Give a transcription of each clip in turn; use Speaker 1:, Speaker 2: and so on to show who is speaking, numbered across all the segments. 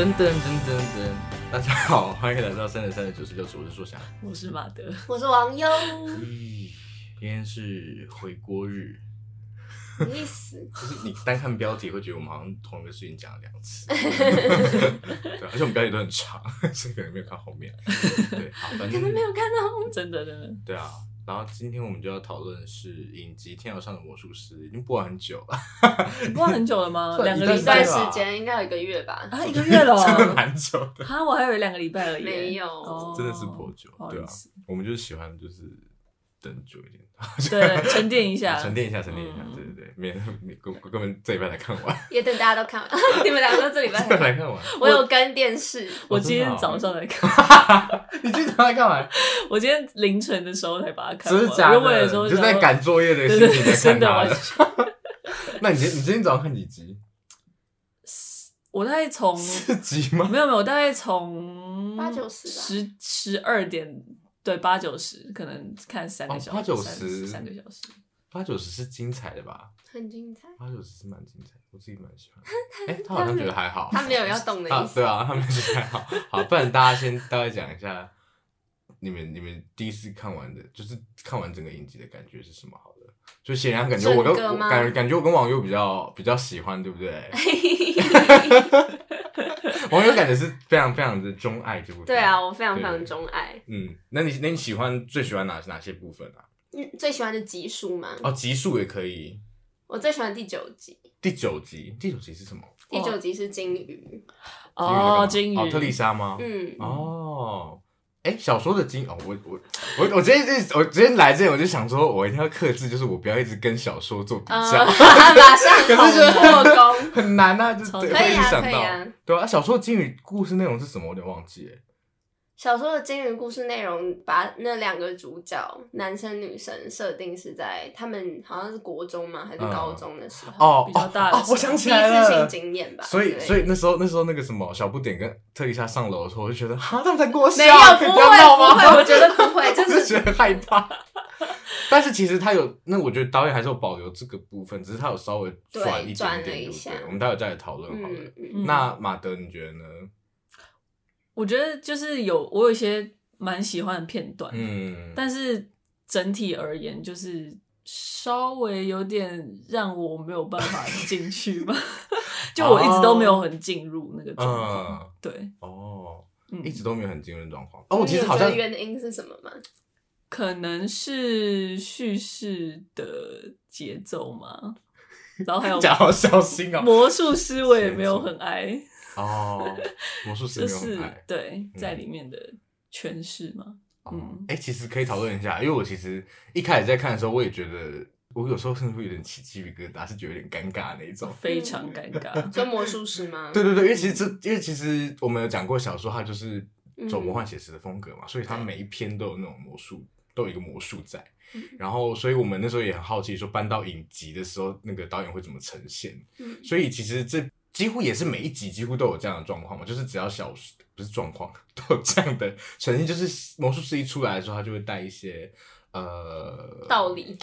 Speaker 1: 噔噔噔噔噔，大家好，欢迎来到三点三的九十六，我是硕翔，
Speaker 2: 我是马德，
Speaker 3: 我是王优。
Speaker 1: 咦，今天是回锅日，
Speaker 3: 什么意思？
Speaker 1: 就是你单看标题会觉得我们好像同一个事情讲了两次，对，而且我们标题都很长，所以可能没有看后面。对，好，反正
Speaker 3: 可能没有看到，
Speaker 2: 真的真的。
Speaker 1: 对啊。然后今天我们就要讨论的是影集《天桥上的魔术师》，已经播完很久了。
Speaker 2: 播很久了吗？两个
Speaker 3: 礼拜时间，应该有一个月吧？
Speaker 2: 啊，一个月了，
Speaker 1: 真的蛮久的。
Speaker 2: 哈，我还以为两个礼拜而已。
Speaker 3: 没有，
Speaker 1: 真的是颇久。对啊，我们就是喜欢就是等久一点，
Speaker 2: 对，沉淀一下，
Speaker 1: 沉淀一下，沉淀一下，对对对，免你根根本这礼拜才看完，
Speaker 3: 也等大家都看完。你们两个都这礼拜
Speaker 1: 才看完，
Speaker 3: 我有跟电视，
Speaker 2: 我今天早上来看。
Speaker 1: 你今天早上看完？
Speaker 2: 我今天凌晨的时候才把它看完。
Speaker 1: 真的假的？就在赶作业的心情在看它的。那你今你今天早上看几集？
Speaker 2: 我大概从
Speaker 1: 四集吗？
Speaker 2: 没有没有，我大概从
Speaker 3: 八九十
Speaker 2: 十十二点。对，八九十可能看三个小时，
Speaker 1: 八九十
Speaker 2: 三个小时，
Speaker 1: 八九十是精彩的吧？
Speaker 3: 很精彩，
Speaker 1: 八九十是蛮精彩，我自己蛮喜欢。哎，他好像觉得还好，
Speaker 3: 他没有要动的意思。
Speaker 1: 对啊，他们觉得还好。好，不然大家先大概讲一下，你们你们第一次看完的，就是看完整个影集的感觉是什么？就显然感觉我跟感感觉我跟网友比较比较喜欢，对不对？网友感觉是非常非常的钟爱这部分。
Speaker 3: 对啊，我非常非常钟爱。
Speaker 1: 嗯，那你那你喜欢最喜欢哪哪些部分啊？
Speaker 3: 嗯，最喜欢的集数吗？
Speaker 1: 哦，集数也可以。
Speaker 3: 我最喜欢第九集。
Speaker 1: 第九集，第九集是什么？
Speaker 3: 第九集是金鱼。
Speaker 2: 哦，金鱼。
Speaker 1: 哦，特丽莎吗？
Speaker 3: 嗯。
Speaker 1: 哦。哎，小说的金哦，我我我我今天我今天来这里，我就想说，我一定要克制，就是我不要一直跟小说做比较，
Speaker 3: 马上可是破功，
Speaker 1: 很难啊，就
Speaker 3: 可以啊，可以啊，
Speaker 1: 对啊，小说的金鱼故事内容是什么？我有点忘记哎。
Speaker 3: 小说的惊人故事内容，把那两个主角男生女生设定是在他们好像是国中吗？还是高中的时候？
Speaker 1: 哦，
Speaker 2: 比较大的，
Speaker 1: 我想起来了，
Speaker 3: 第一次性经验吧。
Speaker 1: 所以，所以那时候那时候那个什么小不点跟特丽莎上楼的时候，我就觉得哈，他们在过
Speaker 3: 没有，不会，不会，我觉得不会，就是
Speaker 1: 觉得害怕。但是其实他有，那我觉得导演还是有保留这个部分，只是他有稍微转一点点，对不对？我们待会再来讨论好了。那马德，你觉得呢？
Speaker 2: 我觉得就是有我有一些蛮喜欢的片段，
Speaker 1: 嗯，
Speaker 2: 但是整体而言就是稍微有点让我没有办法 进去吧，就我一直都没有很进入那个状况，
Speaker 1: 嗯、
Speaker 2: 对，
Speaker 1: 哦，
Speaker 2: 嗯、
Speaker 1: 一直都没有很进入状况。哦，我其实好像
Speaker 3: 原因是什么吗？
Speaker 2: 可能是叙事的节奏嘛，然后还有
Speaker 1: 讲好小心啊，
Speaker 2: 魔术师我也没有很爱。
Speaker 1: 哦，魔术师没有爱，
Speaker 2: 对，在里面的诠释嘛，嗯，
Speaker 1: 哎，其实可以讨论一下，因为我其实一开始在看的时候，我也觉得我有时候甚至会有点起鸡皮疙瘩，是觉得有点尴尬那一种，
Speaker 2: 非常尴尬。
Speaker 3: 说魔术师吗？
Speaker 1: 对对对，因为其实这，因为其实我们有讲过小说，它就是走魔幻写实的风格嘛，所以它每一篇都有那种魔术，都有一个魔术在。然后，所以我们那时候也很好奇，说搬到影集的时候，那个导演会怎么呈现？所以其实这。几乎也是每一集几乎都有这样的状况嘛，就是只要小不是状况都有这样的呈现，就是魔术师一出来的时候，他就会带一些呃
Speaker 3: 道理，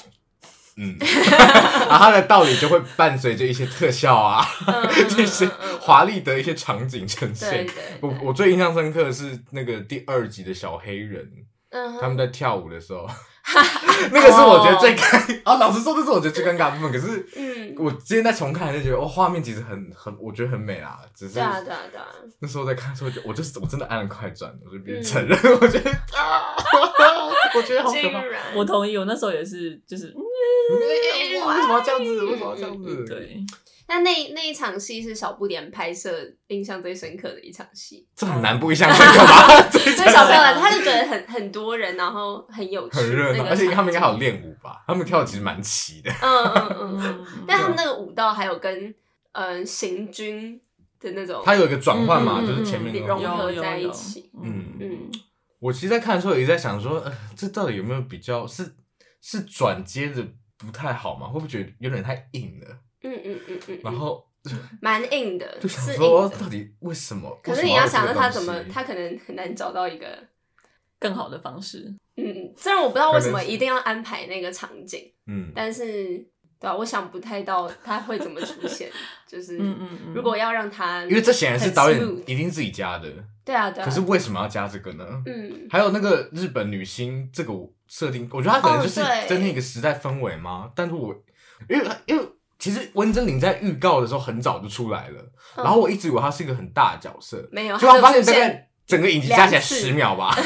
Speaker 1: 嗯，然后他的道理就会伴随着一些特效啊，这些华丽的一些场景呈现。我我最印象深刻的是那个第二集的小黑人，他们在跳舞的时候。那个是我觉得最尴啊，老实说，这是我觉得最尴尬的部分。可是，嗯，我今天在重看就觉得，哦，画面其实很很，我觉得很美啦。只是，对啊，对啊，对啊。那时候在看的时候，我就是我真的按了快转，我就别承认，我觉得啊，我觉得好可怕。
Speaker 2: 我同意，我那时候也是，就是，
Speaker 1: 为什么要这样子？为什么要这样子？
Speaker 2: 对。
Speaker 3: 那那那一场戏是小不点拍摄印象最深刻的一场戏，
Speaker 1: 这很难不印象深刻吧？
Speaker 3: 对小朋友来，他就觉得很很多人，然后很有趣，
Speaker 1: 很热闹，而且他们应该还有练舞吧？他们跳的其实蛮齐的，
Speaker 3: 嗯嗯嗯，但他们那个舞蹈还有跟嗯行军的那种，
Speaker 1: 他有一个转换嘛，就是前面
Speaker 3: 融合在一起，
Speaker 1: 嗯嗯。我其实，在看的时候也在想说，呃，这到底有没有比较是是转接的不太好吗？会不会觉得有点太硬了？
Speaker 3: 嗯嗯嗯嗯，
Speaker 1: 然后
Speaker 3: 蛮硬的，
Speaker 1: 就想说到底为什么？
Speaker 3: 可是你要想到他怎么，他可能很难找到一个
Speaker 2: 更好的方式。
Speaker 3: 嗯，虽然我不知道为什么一定要安排那个场景，
Speaker 1: 嗯，
Speaker 3: 但是对啊，我想不太到他会怎么出现，就是
Speaker 2: 嗯嗯嗯，
Speaker 3: 如果要让他，
Speaker 1: 因为这显然是导演一定自己加的。
Speaker 3: 对啊，对啊。
Speaker 1: 可是为什么要加这个呢？
Speaker 3: 嗯，
Speaker 1: 还有那个日本女星这个设定，我觉得他可能就是真的一个时代氛围吗？哦、但是我因为因为其实温贞菱在预告的时候很早就出来了，嗯、然后我一直以为她是一个很大的角色，
Speaker 3: 没有，
Speaker 1: 就发现大概。整个影集加起来十秒吧，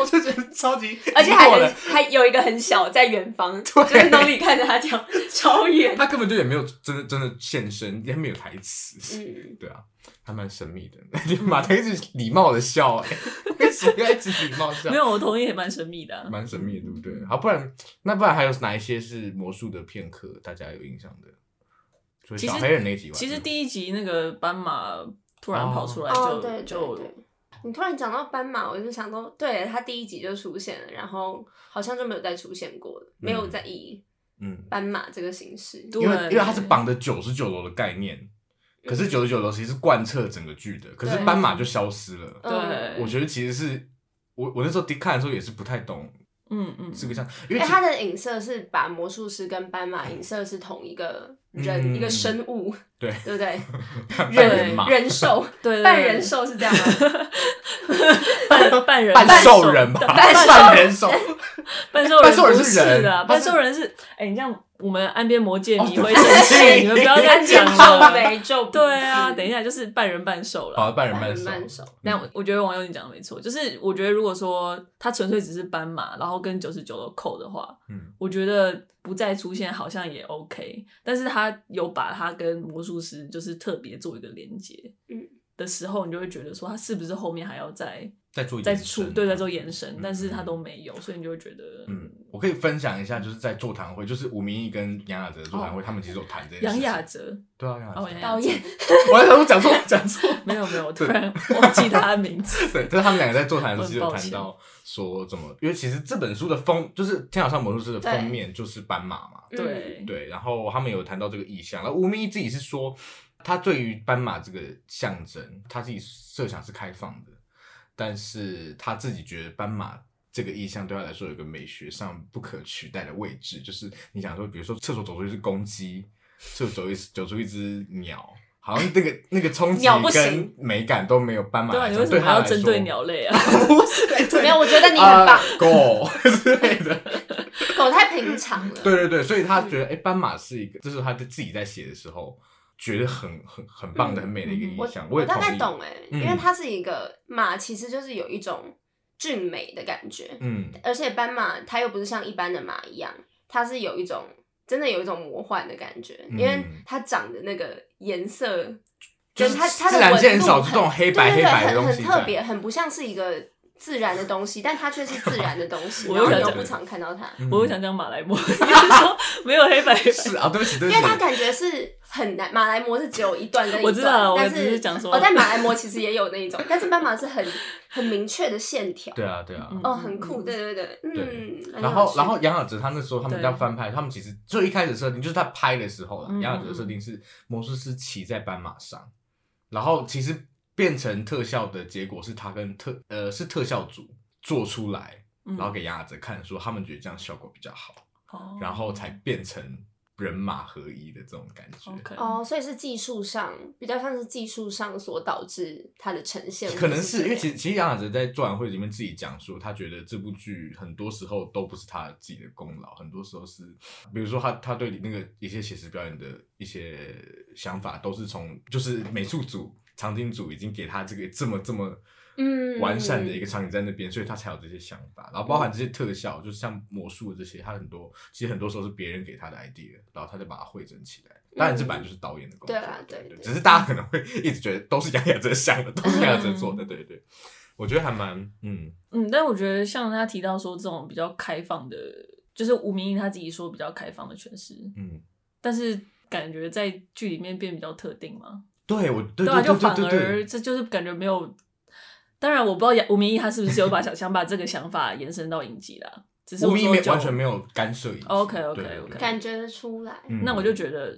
Speaker 1: 我就觉得超级，
Speaker 3: 而且还还有一个很小在远方，对就是努力看着他讲超远，
Speaker 1: 他根本就也没有真的真的现身，也没有台词，
Speaker 3: 嗯，对
Speaker 1: 啊，还蛮神秘的。马特一直礼貌的笑，哎，为什么要一直礼貌笑？
Speaker 2: 没有，我同意，也蛮神秘的，
Speaker 1: 蛮神秘的，对不对？好，不然那不然还有哪一些是魔术的片刻，大家有印象的？所以小黑人那集，
Speaker 2: 其实第一集那个斑马突然跑出来就就。
Speaker 3: 你突然讲到斑马，我就想到，对，他第一集就出现了，然后好像就没有再出现过了，嗯、没有再以嗯。斑马这个形式，
Speaker 1: 因为因为它是绑的九十九楼的概念，可是九十九楼其实是贯彻整个剧的，可是斑马就消失了。
Speaker 2: 对，
Speaker 1: 我觉得其实是我我那时候看的时候也是不太懂。
Speaker 2: 嗯嗯，
Speaker 1: 是个像，
Speaker 3: 因为他的影射是把魔术师跟斑马影射是同一个人，一个生物，
Speaker 1: 对
Speaker 3: 对不对？
Speaker 1: 人
Speaker 3: 人兽，
Speaker 2: 对
Speaker 3: 半人兽是这样吗？
Speaker 2: 半半人
Speaker 1: 半兽人吧，半人兽，
Speaker 2: 半兽人是人啊，半兽人是，哎，你这样。我们岸边魔界迷会生气，你们不要再讲了。对啊，等一下就是半人半兽了。
Speaker 1: 好，半人半
Speaker 3: 兽。
Speaker 2: 那我我觉得网友你讲的没错，就是我觉得如果说他纯粹只是斑马，然后跟九十九楼扣的话，嗯，我觉得不再出现好像也 OK。但是他有把他跟魔术师就是特别做一个连接，嗯，的时候你就会觉得说他是不是后面还要再。
Speaker 1: 在做
Speaker 2: 在处对，在做延伸，但是他都没有，所以你就会觉得，
Speaker 1: 嗯，我可以分享一下，就是在座谈会，就是吴明义跟杨雅哲的座谈会，他们其实有谈这些。
Speaker 2: 杨雅哲，
Speaker 1: 对啊，杨雅哲
Speaker 3: 导演，
Speaker 1: 我还想说讲错讲错，
Speaker 2: 没有没有，我突然忘记他的名字。
Speaker 1: 对，就是他们两个在座谈的 时候有谈到说怎么，因为其实这本书的封就是《天桥上魔术师》的封面就是斑马嘛，
Speaker 2: 对
Speaker 1: 对，然后他们有谈到这个意象，然后吴明义自己是说，他对于斑马这个象征，他自己设想是开放的。但是他自己觉得斑马这个意象对他来说有个美学上不可取代的位置，就是你想说，比如说厕所走出一只公鸡，厕所走一走出一只鸟，好像那个那个冲击跟美感都没有斑马。
Speaker 2: 对啊，你为什么还要针对鸟类啊？
Speaker 3: 不是，没有，我觉得你很棒。
Speaker 1: 狗 之类的，
Speaker 3: 狗太平常了。
Speaker 1: 对对对，所以他觉得，哎，斑马是一个，这是他自己在写的时候。觉得很很很棒的、很美的一个意象，我也
Speaker 3: 大概懂哎，因为它是一个马，其实就是有一种俊美的感觉，嗯，而且斑马它又不是像一般的马一样，它是有一种真的有一种魔幻的感觉，因为它长的那个颜色，就是它它的纹路很少这种黑白黑白的东西，很特别，很不像是一个自然的东西，但它却是自然的东西，然后你又不常看到它，
Speaker 2: 我又想讲马来貘，你是说没有黑白黑白？
Speaker 1: 是啊，对不起，对不
Speaker 3: 起，因为它感觉是。很难，马来貘是只有一段跟一段，
Speaker 2: 我知道，
Speaker 3: 但是
Speaker 2: 我只是讲说，
Speaker 3: 哦，但马来貘其实也有那一种，但是斑马是很很明确的线条。
Speaker 1: 对啊，对啊。
Speaker 3: 哦，很酷，对对对，嗯。
Speaker 1: 然后，然后杨雅喆他那时候他们要翻拍，他们其实最一开始设定就是他拍的时候，杨雅喆的设定是魔术师骑在斑马上，然后其实变成特效的结果是他跟特呃是特效组做出来，然后给杨雅喆看，说他们觉得这样效果比较好，然后才变成。人马合一的这种感觉，
Speaker 3: 哦 Okay，所以是技术上比较像是技术上所导致它的呈现，
Speaker 1: 可能是因为其实其实杨雅喆在座谈会里面自己讲说，他觉得这部剧很多时候都不是他自己的功劳，很多时候是，比如说他他对那个一些写实表演的一些想法，都是从就是美术组、场景组已经给他这个这么这么。嗯，完善的一个场景在那边，所以他才有这些想法。然后包含这些特效，就是像魔术的这些，他很多其实很多时候是别人给他的 idea，然后他就把它汇整起来。当然，这版就是导演的工作。对啊，对对。只是大家可能会一直觉得都是杨雅哲想的，都是杨雅哲做的。对对。我觉得还蛮嗯
Speaker 2: 嗯，但我觉得像他提到说这种比较开放的，就是吴明义他自己说比较开放的诠释，嗯，但是感觉在剧里面变比较特定嘛。
Speaker 1: 对，我对
Speaker 2: 啊，就反而这就是感觉没有。当然，我不知道吴明义他是不是有把想 想把这个想法延伸到影集啦。只是吴明益
Speaker 1: 完全没有干涉。
Speaker 2: OK OK OK，
Speaker 3: 感觉得出来。
Speaker 2: 那我就觉得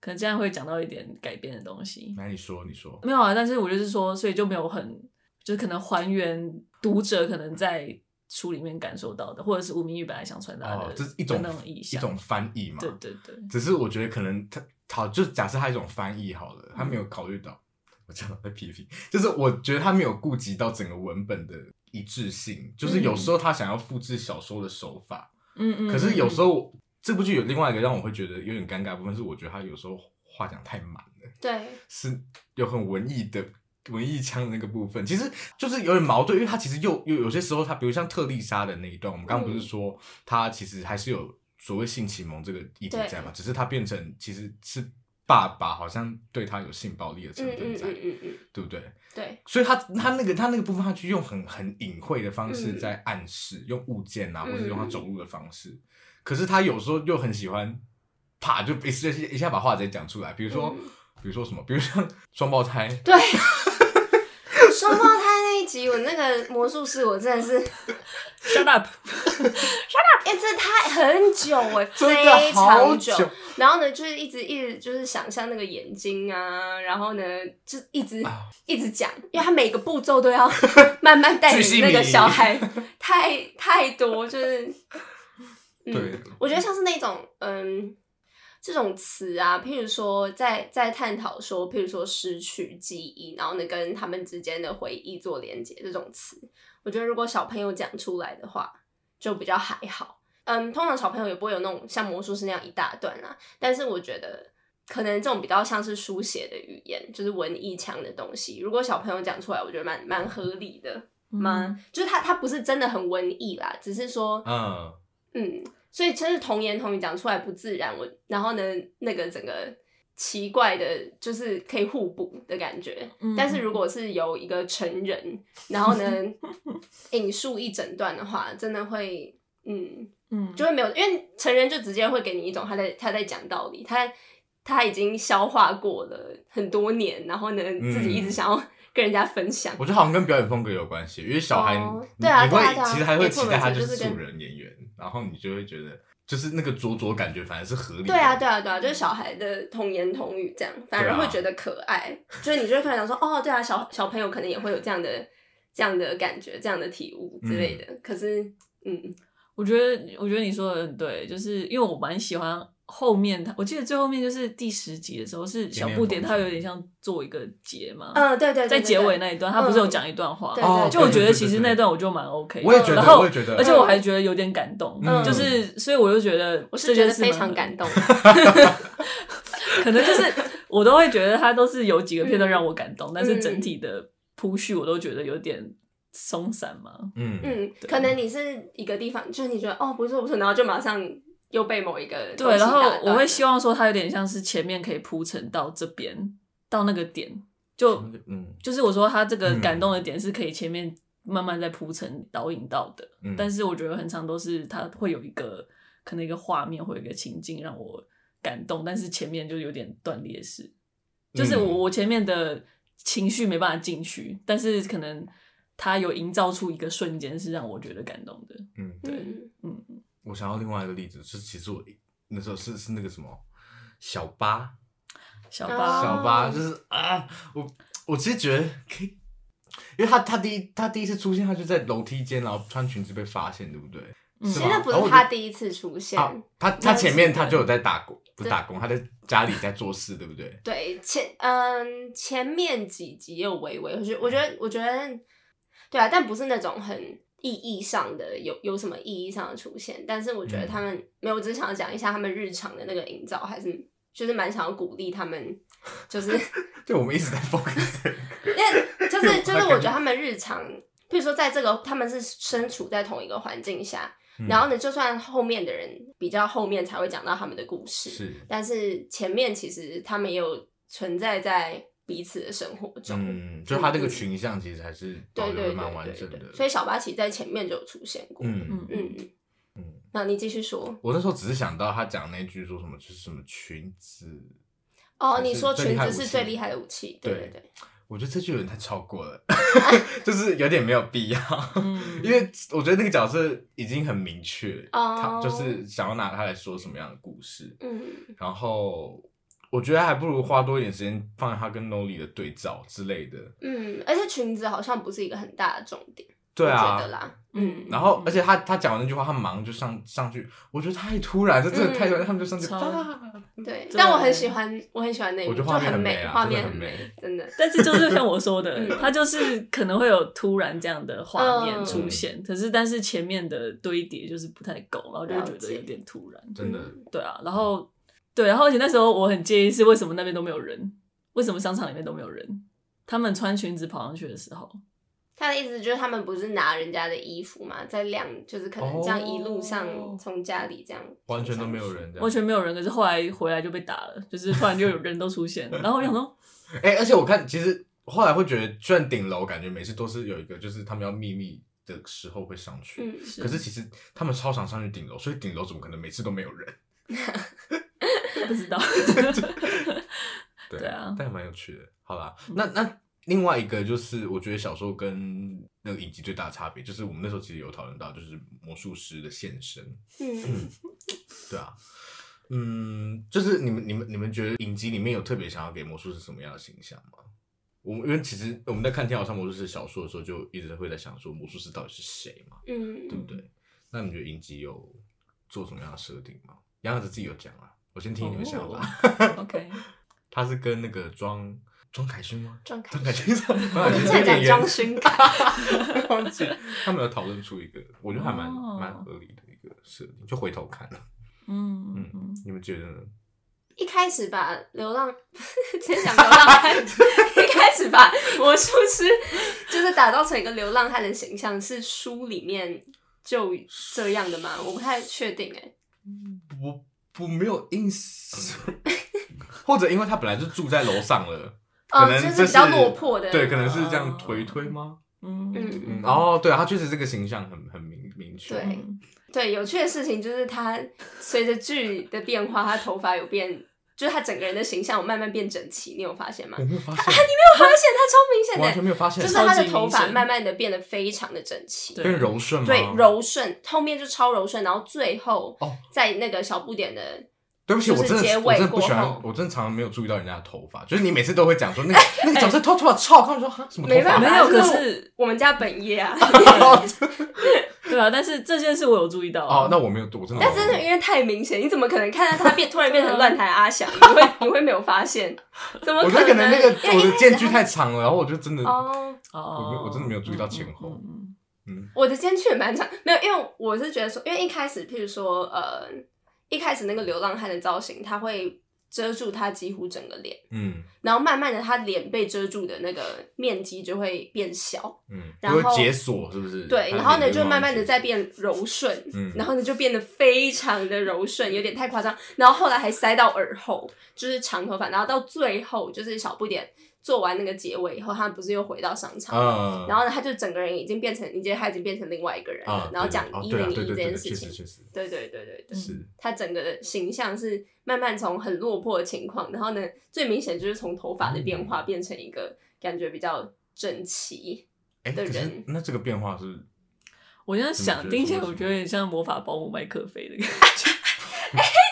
Speaker 2: 可能这样会讲到一点改变的东西。
Speaker 1: 那你说，你说
Speaker 2: 没有啊？但是我就是说，所以就没有很，就是可能还原读者可能在书里面感受到的，或者是吴明玉本来想传达的，
Speaker 1: 哦，这是一种
Speaker 2: 那种意象，
Speaker 1: 一种翻译嘛。
Speaker 2: 对对对。
Speaker 1: 只是我觉得可能他好，就假设他一种翻译好了，他没有考虑到，嗯、我这样在批评，就是我觉得他没有顾及到整个文本的一致性，就是有时候他想要复制小说的手法，嗯嗯，可是有时候这部剧有另外一个让我会觉得有点尴尬的部分，是我觉得他有时候话讲太满了，
Speaker 3: 对，
Speaker 1: 是有很文艺的。文艺腔的那个部分，其实就是有点矛盾，因为他其实又又有些时候，他比如像特丽莎的那一段，我们刚刚不是说他其实还是有所谓性启蒙这个议题在嘛？只是他变成其实是爸爸好像对他有性暴力的成分在，对不对？
Speaker 3: 对，
Speaker 1: 所以他他那个他那个部分，他去用很很隐晦的方式在暗示，用物件啊，或者用他走路的方式。可是他有时候又很喜欢，啪就一下一下把话直接讲出来，比如说比如说什么，比如像双胞胎，
Speaker 3: 对。我那个魔术师，我真的是
Speaker 2: shut up，shut
Speaker 3: up，哎、欸，这太很久哎，非常久。然后呢，就是一直一直就是想象那个眼睛啊，然后呢，就一直一直讲，因为他每个步骤都要 慢慢带领那个小孩，太太多，就是，嗯，对我觉得像是那种嗯。这种词啊，譬如说在在探讨说，譬如说失去记忆，然后呢跟他们之间的回忆做连接，这种词，我觉得如果小朋友讲出来的话，就比较还好。嗯，通常小朋友也不会有那种像魔术师那样一大段啊，但是我觉得可能这种比较像是书写的语言，就是文艺腔的东西，如果小朋友讲出来，我觉得蛮蛮合理的蛮？嗯、就是他他不是真的很文艺啦，只是说，嗯嗯。所以真是童言童语讲出来不自然，我然后呢，那个整个奇怪的，就是可以互补的感觉。嗯、但是如果是由一个成人，然后呢 引述一整段的话，真的会，嗯嗯，就会没有，因为成人就直接会给你一种他在他在讲道理，他他已经消化过了很多年，然后呢自己一直想要跟人家分享。
Speaker 1: 我觉得好像跟表演风格有关系，因为小孩、哦、
Speaker 3: 对啊，
Speaker 1: 你
Speaker 3: 会
Speaker 1: 其实还会期待他就是素人演员。然后你就会觉得，就是那个灼灼感觉，反而是合理的。
Speaker 3: 对啊，对啊，对啊，就是小孩的童言童语这样，反而会觉得可爱。啊、就是你就会突然想说，哦，对啊，小小朋友可能也会有这样的这样的感觉，这样的体悟之类的。嗯、可是，嗯，
Speaker 2: 我觉得，我觉得你说的很对，就是因为我蛮喜欢。后面他，我记得最后面就是第十集的时候，是小不点他有点像做一个结嘛。
Speaker 3: 嗯，对对，
Speaker 2: 在结尾那一段，他不是有讲一段话？
Speaker 3: 对，
Speaker 2: 就我觉得其实那段我就蛮 OK。
Speaker 1: 我也觉得，我也觉得，
Speaker 2: 而且我还觉得有点感动，就是所以我就觉得，
Speaker 3: 我是觉得非常感动。
Speaker 2: 可能就是我都会觉得他都是有几个片段让我感动，但是整体的铺叙我都觉得有点松散嘛。
Speaker 1: 嗯
Speaker 3: 嗯，可能你是一个地方，就是你觉得哦不错不错，然后就马上。又被某一个
Speaker 2: 对，然后我会希望说，它有点像是前面可以铺陈到这边，到那个点，就嗯，就是我说他这个感动的点是可以前面慢慢在铺陈导引到的，嗯、但是我觉得很常都是他会有一个可能一个画面或一个情境让我感动，但是前面就有点断裂式，就是我我前面的情绪没办法进去，但是可能他有营造出一个瞬间是让我觉得感动的，嗯，对，嗯。
Speaker 1: 我想要另外一个例子，就是其实我那时候是是那个什么小八，
Speaker 2: 小八，
Speaker 1: 小八，就是啊，我我其实觉得可以，因为他他第一他第一次出现，他就在楼梯间，然后穿裙子被发现，对不对？
Speaker 3: 嗯，其实不是他第一次出现，
Speaker 1: 他他前面他就有在打工，不是打工，他在家里在做事，对不对？
Speaker 3: 对，前嗯前面几集也有微微，我觉我觉得我觉得对啊，但不是那种很。意义上的有有什么意义上的出现，但是我觉得他们没有，我只是想讲一下他们日常的那个营造，还是就是蛮想要鼓励他们，就是
Speaker 1: 对，我们一直在 focus，
Speaker 3: 因为就是就是我觉得他们日常，譬如说在这个他们是身处在同一个环境下，嗯、然后呢，就算后面的人比较后面才会讲到他们的故事，
Speaker 1: 是，
Speaker 3: 但是前面其实他们也有存在在。彼此的生活中，
Speaker 1: 嗯，就他这个群像其实还是保留的蛮完整的，
Speaker 3: 所以小八其实在前面就有出现过，嗯嗯嗯嗯，那你继续说。
Speaker 1: 我那时候只是想到他讲那句说什么，就是什么裙子。
Speaker 3: 哦，你说裙子是最厉害的武器，对对对。
Speaker 1: 我觉得这句有点太超过了，就是有点没有必要，因为我觉得那个角色已经很明确，他就是想要拿他来说什么样的故事，嗯，然后。我觉得还不如花多一点时间放在他跟 Nolly 的对照之类的。
Speaker 3: 嗯，而且裙子好像不是一个很大的重点。
Speaker 1: 对啊，
Speaker 3: 觉得啦。嗯，
Speaker 1: 然后而且他他讲完那句话，他忙就上上去，我觉得太突然，这真的太突然，他们就上去，
Speaker 3: 对，但我很喜欢，我很喜欢那个，就很美，画面
Speaker 1: 很美，
Speaker 3: 真的。
Speaker 2: 但是就是像我说的，他就是可能会有突然这样的画面出现，可是但是前面的堆叠就是不太够，然后就会觉得有点突然，
Speaker 1: 真的。
Speaker 2: 对啊，然后对，然后而且那时候我很介意是为什么那边都没有人，为什么商场里面都没有人？他们穿裙子跑上去的时候。
Speaker 3: 他的意思就是他们不是拿人家的衣服嘛，在晾，就是可能这样一路上从家里这样
Speaker 1: 完全都没有人，
Speaker 2: 完全没有人。可是后来回来就被打了，就是突然就有人都出现了。然后我想说，
Speaker 1: 哎、欸，而且我看其实后来会觉得，虽然顶楼感觉每次都是有一个，就是他们要秘密的时候会上去，嗯、是可是其实他们超常上去顶楼，所以顶楼怎么可能每次都没有人？
Speaker 2: 不知道。
Speaker 1: 对，对啊，但也蛮有趣的。好啦，那那。另外一个就是，我觉得小说跟那个影集最大的差别，就是我们那时候其实有讨论到，就是魔术师的现身。嗯，对啊，嗯，就是你们、你们、你们觉得影集里面有特别想要给魔术师什么样的形象吗？我们因为其实我们在看《天桥上魔术师》小说的时候，就一直会在想说魔术师到底是谁嘛？嗯，对不对？那你觉得影集有做什么样的设定吗？杨子自己有讲啊，我先听你们想法。
Speaker 2: Oh, OK，
Speaker 1: 他是跟那个庄。庄凯勋吗？
Speaker 3: 庄
Speaker 1: 凯勋，庄
Speaker 3: 凯勋 在讲庄勋凯，
Speaker 1: 忘记他们有讨论出一个，我觉得还蛮蛮合理的一个设定，就回头看了。嗯嗯，你们觉得呢？
Speaker 3: 一开始把流浪，先讲流浪汉，一开始把魔术师就是打造成一个流浪汉的形象，是书里面就这样的吗？我不太确定哎。
Speaker 1: 我我没有硬死，或者因为他本来就住在楼上了。可能
Speaker 3: 就是比较落魄的，
Speaker 1: 对，可能是这样推推吗？嗯嗯嗯。哦，对啊，他确实这个形象很很明明确。
Speaker 3: 对对，有趣的事情就是他随着剧的变化，他头发有变，就是他整个人的形象有慢慢变整齐。你有发现吗？
Speaker 1: 我没有发现，
Speaker 3: 你没有发现，他超明显的，
Speaker 1: 完全没有发现，
Speaker 3: 就是他的头发慢慢的变得非常的整齐，
Speaker 1: 变柔顺？
Speaker 3: 对，柔顺，后面就超柔顺，然后最后在那个小不点的。
Speaker 1: 对不起，我真的我真的不喜欢，我真的常常没有注意到人家的头发。就是你每次都会讲说那个 那个角色头头发超好看，说哈什么头发？
Speaker 2: 没有，可是
Speaker 3: 我们家本业啊。
Speaker 2: 对啊，但是这件事我有注意到。
Speaker 1: 哦，那我没有，我真的。
Speaker 3: 但真的因为太明显，你怎么可能看到他变 突然变成乱弹阿翔？你会你会没有发现？怎么可能？
Speaker 1: 我觉得可能那个我的间距太长了，然后我就真的哦哦，我真的没有注意到前后。
Speaker 3: 嗯，我的间距也蛮长，没有，因为我是觉得说，因为一开始譬如说呃。一开始那个流浪汉的造型，他会遮住他几乎整个脸，嗯，然后慢慢的，他脸被遮住的那个面积就会变小，嗯，然后
Speaker 1: 解锁是不是？
Speaker 3: 对，然后呢，就慢慢的在变柔顺，嗯，然后呢，就变得非常的柔顺，有点太夸张，然后后来还塞到耳后，就是长头发，然后到最后就是小不点。做完那个结尾以后，他不是又回到商场，uh, 然后呢，他就整个人已经变成，你觉得他已经变成另外一个人了。Uh, 然后讲一零一这件事情，对对对对对，是他整个的形象是慢慢从很落魄的情况，然后呢，最明显就是从头发的变化变成一个感觉比较整齐的人。
Speaker 1: 欸、那这个变化是？
Speaker 2: 我现在想听起来，我觉得有点像魔法保姆麦克菲的感
Speaker 3: 觉。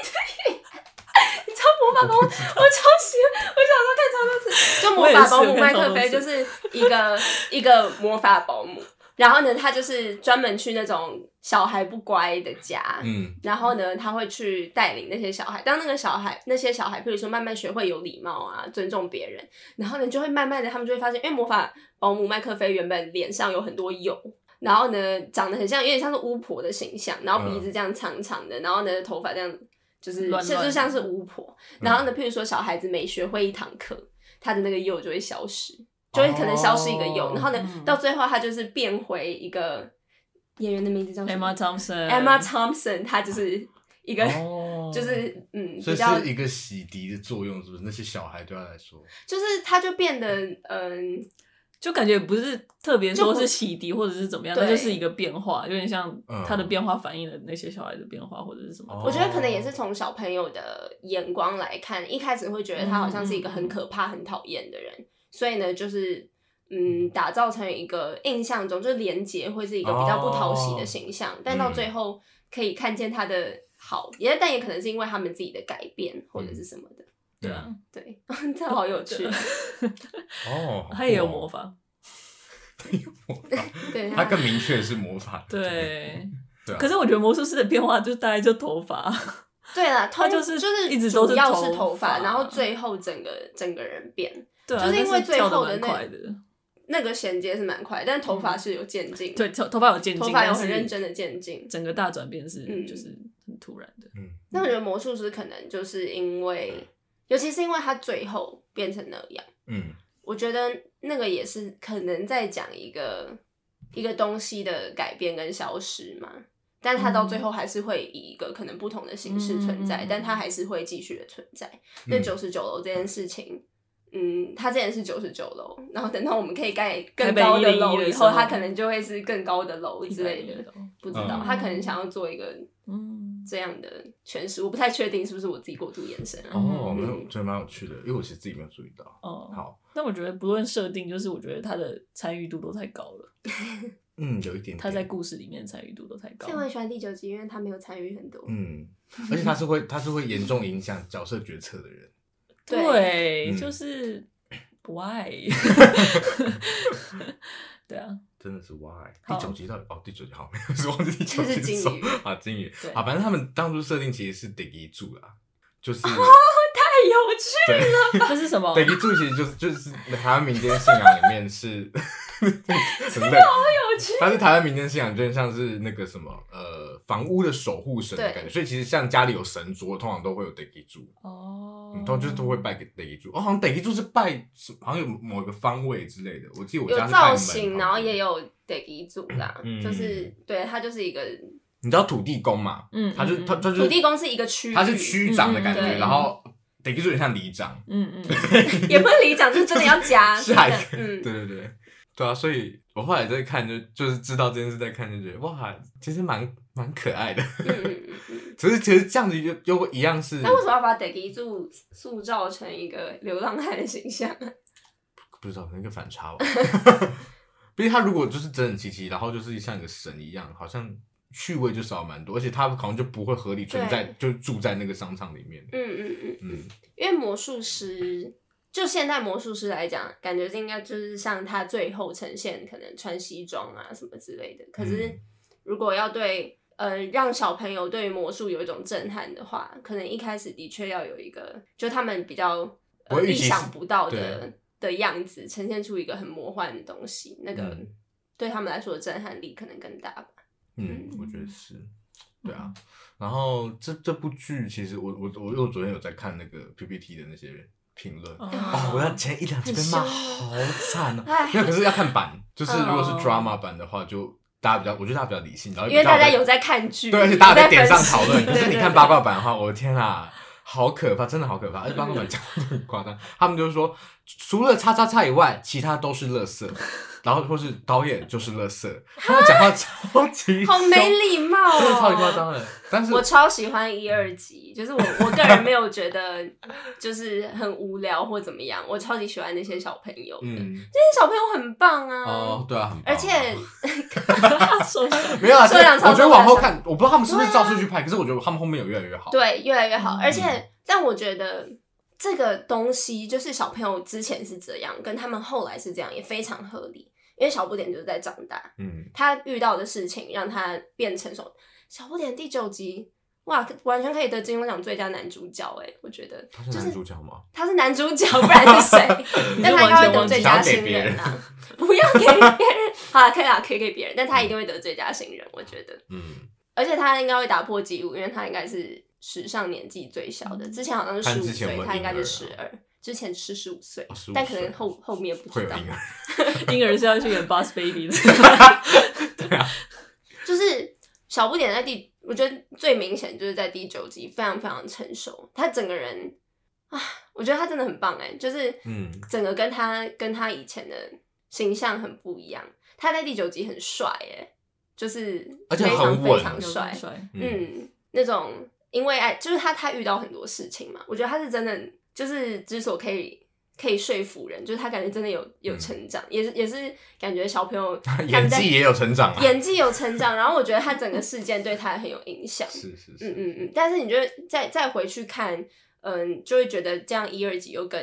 Speaker 3: 魔法保姆，我超喜欢，我小时候看超多次。就魔法保姆麦克菲就是一个一个魔法保姆，然后呢，他就是专门去那种小孩不乖的家，嗯，然后呢，他会去带领那些小孩，当那个小孩那些小孩，比如说慢慢学会有礼貌啊，尊重别人，然后呢，就会慢慢的，他们就会发现，因为魔法保姆麦克菲原本脸上有很多油，然后呢，长得很像，有点像是巫婆的形象，然后鼻子这样长长的，然后呢，头发这样就是甚至像是巫婆，然后呢，譬如说小孩子每学会一堂课。他的那个幼就会消失，就会可能消失一个釉，oh, 然后呢，嗯、到最后他就是变回一个演员的名字叫什么
Speaker 2: Emma Thompson。
Speaker 3: Emma Thompson，他就是一个，oh, 就是嗯，
Speaker 1: 比较是一个洗涤的作用，是不是？那些小孩对他来说，
Speaker 3: 就是他就变得嗯。
Speaker 2: 就感觉不是特别说是洗涤或者是怎么样，那就，就是一个变化，有点像他的变化反映了那些小孩的变化或者是什么。
Speaker 3: 我觉得可能也是从小朋友的眼光来看，一开始会觉得他好像是一个很可怕、很讨厌的人，嗯、所以呢，就是嗯，打造成一个印象中就是连结会是一个比较不讨喜的形象，哦、但到最后可以看见他的好，也但也可能是因为他们自己的改变或者是什么的。
Speaker 2: 对啊，
Speaker 3: 对，这好有趣。
Speaker 2: 哦，他也有魔法。
Speaker 1: 魔法，对，他更明确是魔法。
Speaker 2: 对，对。可是我觉得魔术师的变化就大概就头发。
Speaker 3: 对了，
Speaker 2: 他就是
Speaker 3: 就是
Speaker 2: 一直都是
Speaker 3: 头发，然后最后整个整个人变，就是因为最后的那那个衔接是蛮快，但头发是有渐进。
Speaker 2: 对，头头发有渐进，
Speaker 3: 头发有很认真的渐进，
Speaker 2: 整个大转变是就是很突然的。
Speaker 3: 嗯，那我觉得魔术师可能就是因为，尤其是因为他最后变成那样。嗯，我觉得那个也是可能在讲一个一个东西的改变跟消失嘛。但他到最后还是会以一个可能不同的形式存在，嗯、但他还是会继续的存在。那九十九楼这件事情，嗯，他之前是九十九楼，然后等到我们可以盖更高的楼以后，他可能就会是更高的楼之类的，不知道。他可能想要做一个嗯这样的诠释，我不太确定是不是我自己过度延伸。
Speaker 1: 哦，没有，觉得蛮有趣的，因为我其实自己没有注意到。哦，好，
Speaker 2: 那我觉得不论设定，就是我觉得他的参与度都太高了。
Speaker 1: 嗯，有一点点。
Speaker 2: 他在故事里面参与度都太高。
Speaker 3: 所以我很喜欢第九集，因为他没有参与很多。
Speaker 1: 嗯，而且他是会，他是会严重影响角色决策的人。
Speaker 2: 对，嗯、就是 why？对啊，
Speaker 1: 真的是 why？第九集到底？哦，第九集好，没有是忘记第九集是啊，金鱼啊，反正他们当初设定其实是得一柱啦，就是。
Speaker 3: 有趣了，
Speaker 2: 这是什么？
Speaker 1: 地基主其实就是就是台湾民间信仰里面是，
Speaker 3: 真 的好有趣。
Speaker 1: 但是台湾民间信仰就像是那个什么呃房屋的守护神的感觉，所以其实像家里有神桌，通常都会有地基柱哦，通常就是都会拜给地基柱。哦，好像地基柱是拜，好像有某一个方位之类的。我记得我家是
Speaker 3: 造型，然后也有地基柱啦，就是对，它就是一个。
Speaker 1: 你知道土地公嘛？嗯，他就他他就
Speaker 3: 土地公是一个区，
Speaker 1: 他是区长的感觉，然后。得就有点像里长，嗯嗯，
Speaker 3: 也不是里长，就是真的要加，
Speaker 1: 是还，嗯，对对对，对啊，所以我后来在看，就就是知道这件事，在看就觉得哇，其实蛮蛮可爱的，嗯嗯嗯，只是其实这样子又又一样是，
Speaker 3: 那为什么要把 Daddy 塑塑造成一个流浪汉的形象？
Speaker 1: 不知道，可能一个反差吧。毕竟他如果就是整整齐齐，然后就是像一个神一样，好像。趣味就少蛮多，而且他好像就不会合理存在，就住在那个商场里面。
Speaker 3: 嗯嗯嗯嗯，因为魔术师，就现代魔术师来讲，感觉应该就是像他最后呈现，可能穿西装啊什么之类的。可是如果要对呃让小朋友对魔术有一种震撼的话，可能一开始的确要有一个，就他们比较、呃、意想不到的的样子，呈现出一个很魔幻的东西，那个对他们来说的震撼力可能更大吧。
Speaker 1: 嗯，我觉得是，对啊。然后这这部剧其实我我我又昨天有在看那个 PPT 的那些评论哦，我要前一两集被骂好惨哦，因为可是要看版，就是如果是 drama 版的话，就大家比较，我觉得大家比较理性，然后
Speaker 3: 因为大家有在看剧，
Speaker 1: 对，而且大家在点上讨论。可是你看八卦版的话，我的天啊，好可怕，真的好可怕，而且八卦版讲的很夸张，他们就是说除了叉叉叉以外，其他都是垃圾。然后或是导演就是垃圾，他们讲话超级
Speaker 3: 好没礼貌哦，
Speaker 1: 真的超级夸张的。但是
Speaker 3: 我超喜欢一二集，就是我我个人没有觉得就是很无聊或怎么样，我超级喜欢那些小朋友，嗯，这些小朋友很棒啊。
Speaker 1: 哦，对啊，很棒。
Speaker 3: 而且
Speaker 1: 没有啊，我觉得往后看，我不知道他们是不是照顺序拍，可是我觉得他们后面有越来越好，
Speaker 3: 对，越来越好。而且但我觉得这个东西就是小朋友之前是这样，跟他们后来是这样，也非常合理。因为小不点就是在长大，嗯，他遇到的事情让他变成熟。小不点第九集，哇，完全可以得金钟奖最佳男主角哎，我觉得。
Speaker 1: 他是男主角吗？
Speaker 3: 他是男主角，不然是谁？但他应该会得最佳新人啊！不要给别人，好了，可以啦，可以给别人，但他一定会得最佳新人，我觉得。嗯。而且他应该会打破纪录，因为他应该是史上年纪最小的，之前好像是十五岁，他应该是十二。之前是十五岁，但可能后后面不知道。婴
Speaker 2: 儿，婴儿是要去演 Boss Baby 的。
Speaker 1: 对啊，
Speaker 3: 就是小不点在第，我觉得最明显就是在第九集，非常非常成熟。他整个人啊，我觉得他真的很棒哎，就是嗯，整个跟他跟他以前的形象很不一样。他在第九集很帅哎，就是非常非常帅，嗯，那种因为爱，就是他他遇到很多事情嘛，我觉得他是真的。就是之所可以可以说服人，就是他感觉真的有有成长，嗯、也是也是感觉小朋友
Speaker 1: 演技也有成长，
Speaker 3: 演技有成长。然后我觉得他整个事件对他很有影响，
Speaker 1: 是是是，
Speaker 3: 嗯嗯嗯。但是你觉得再再回去看，嗯，就会觉得这样一二集又更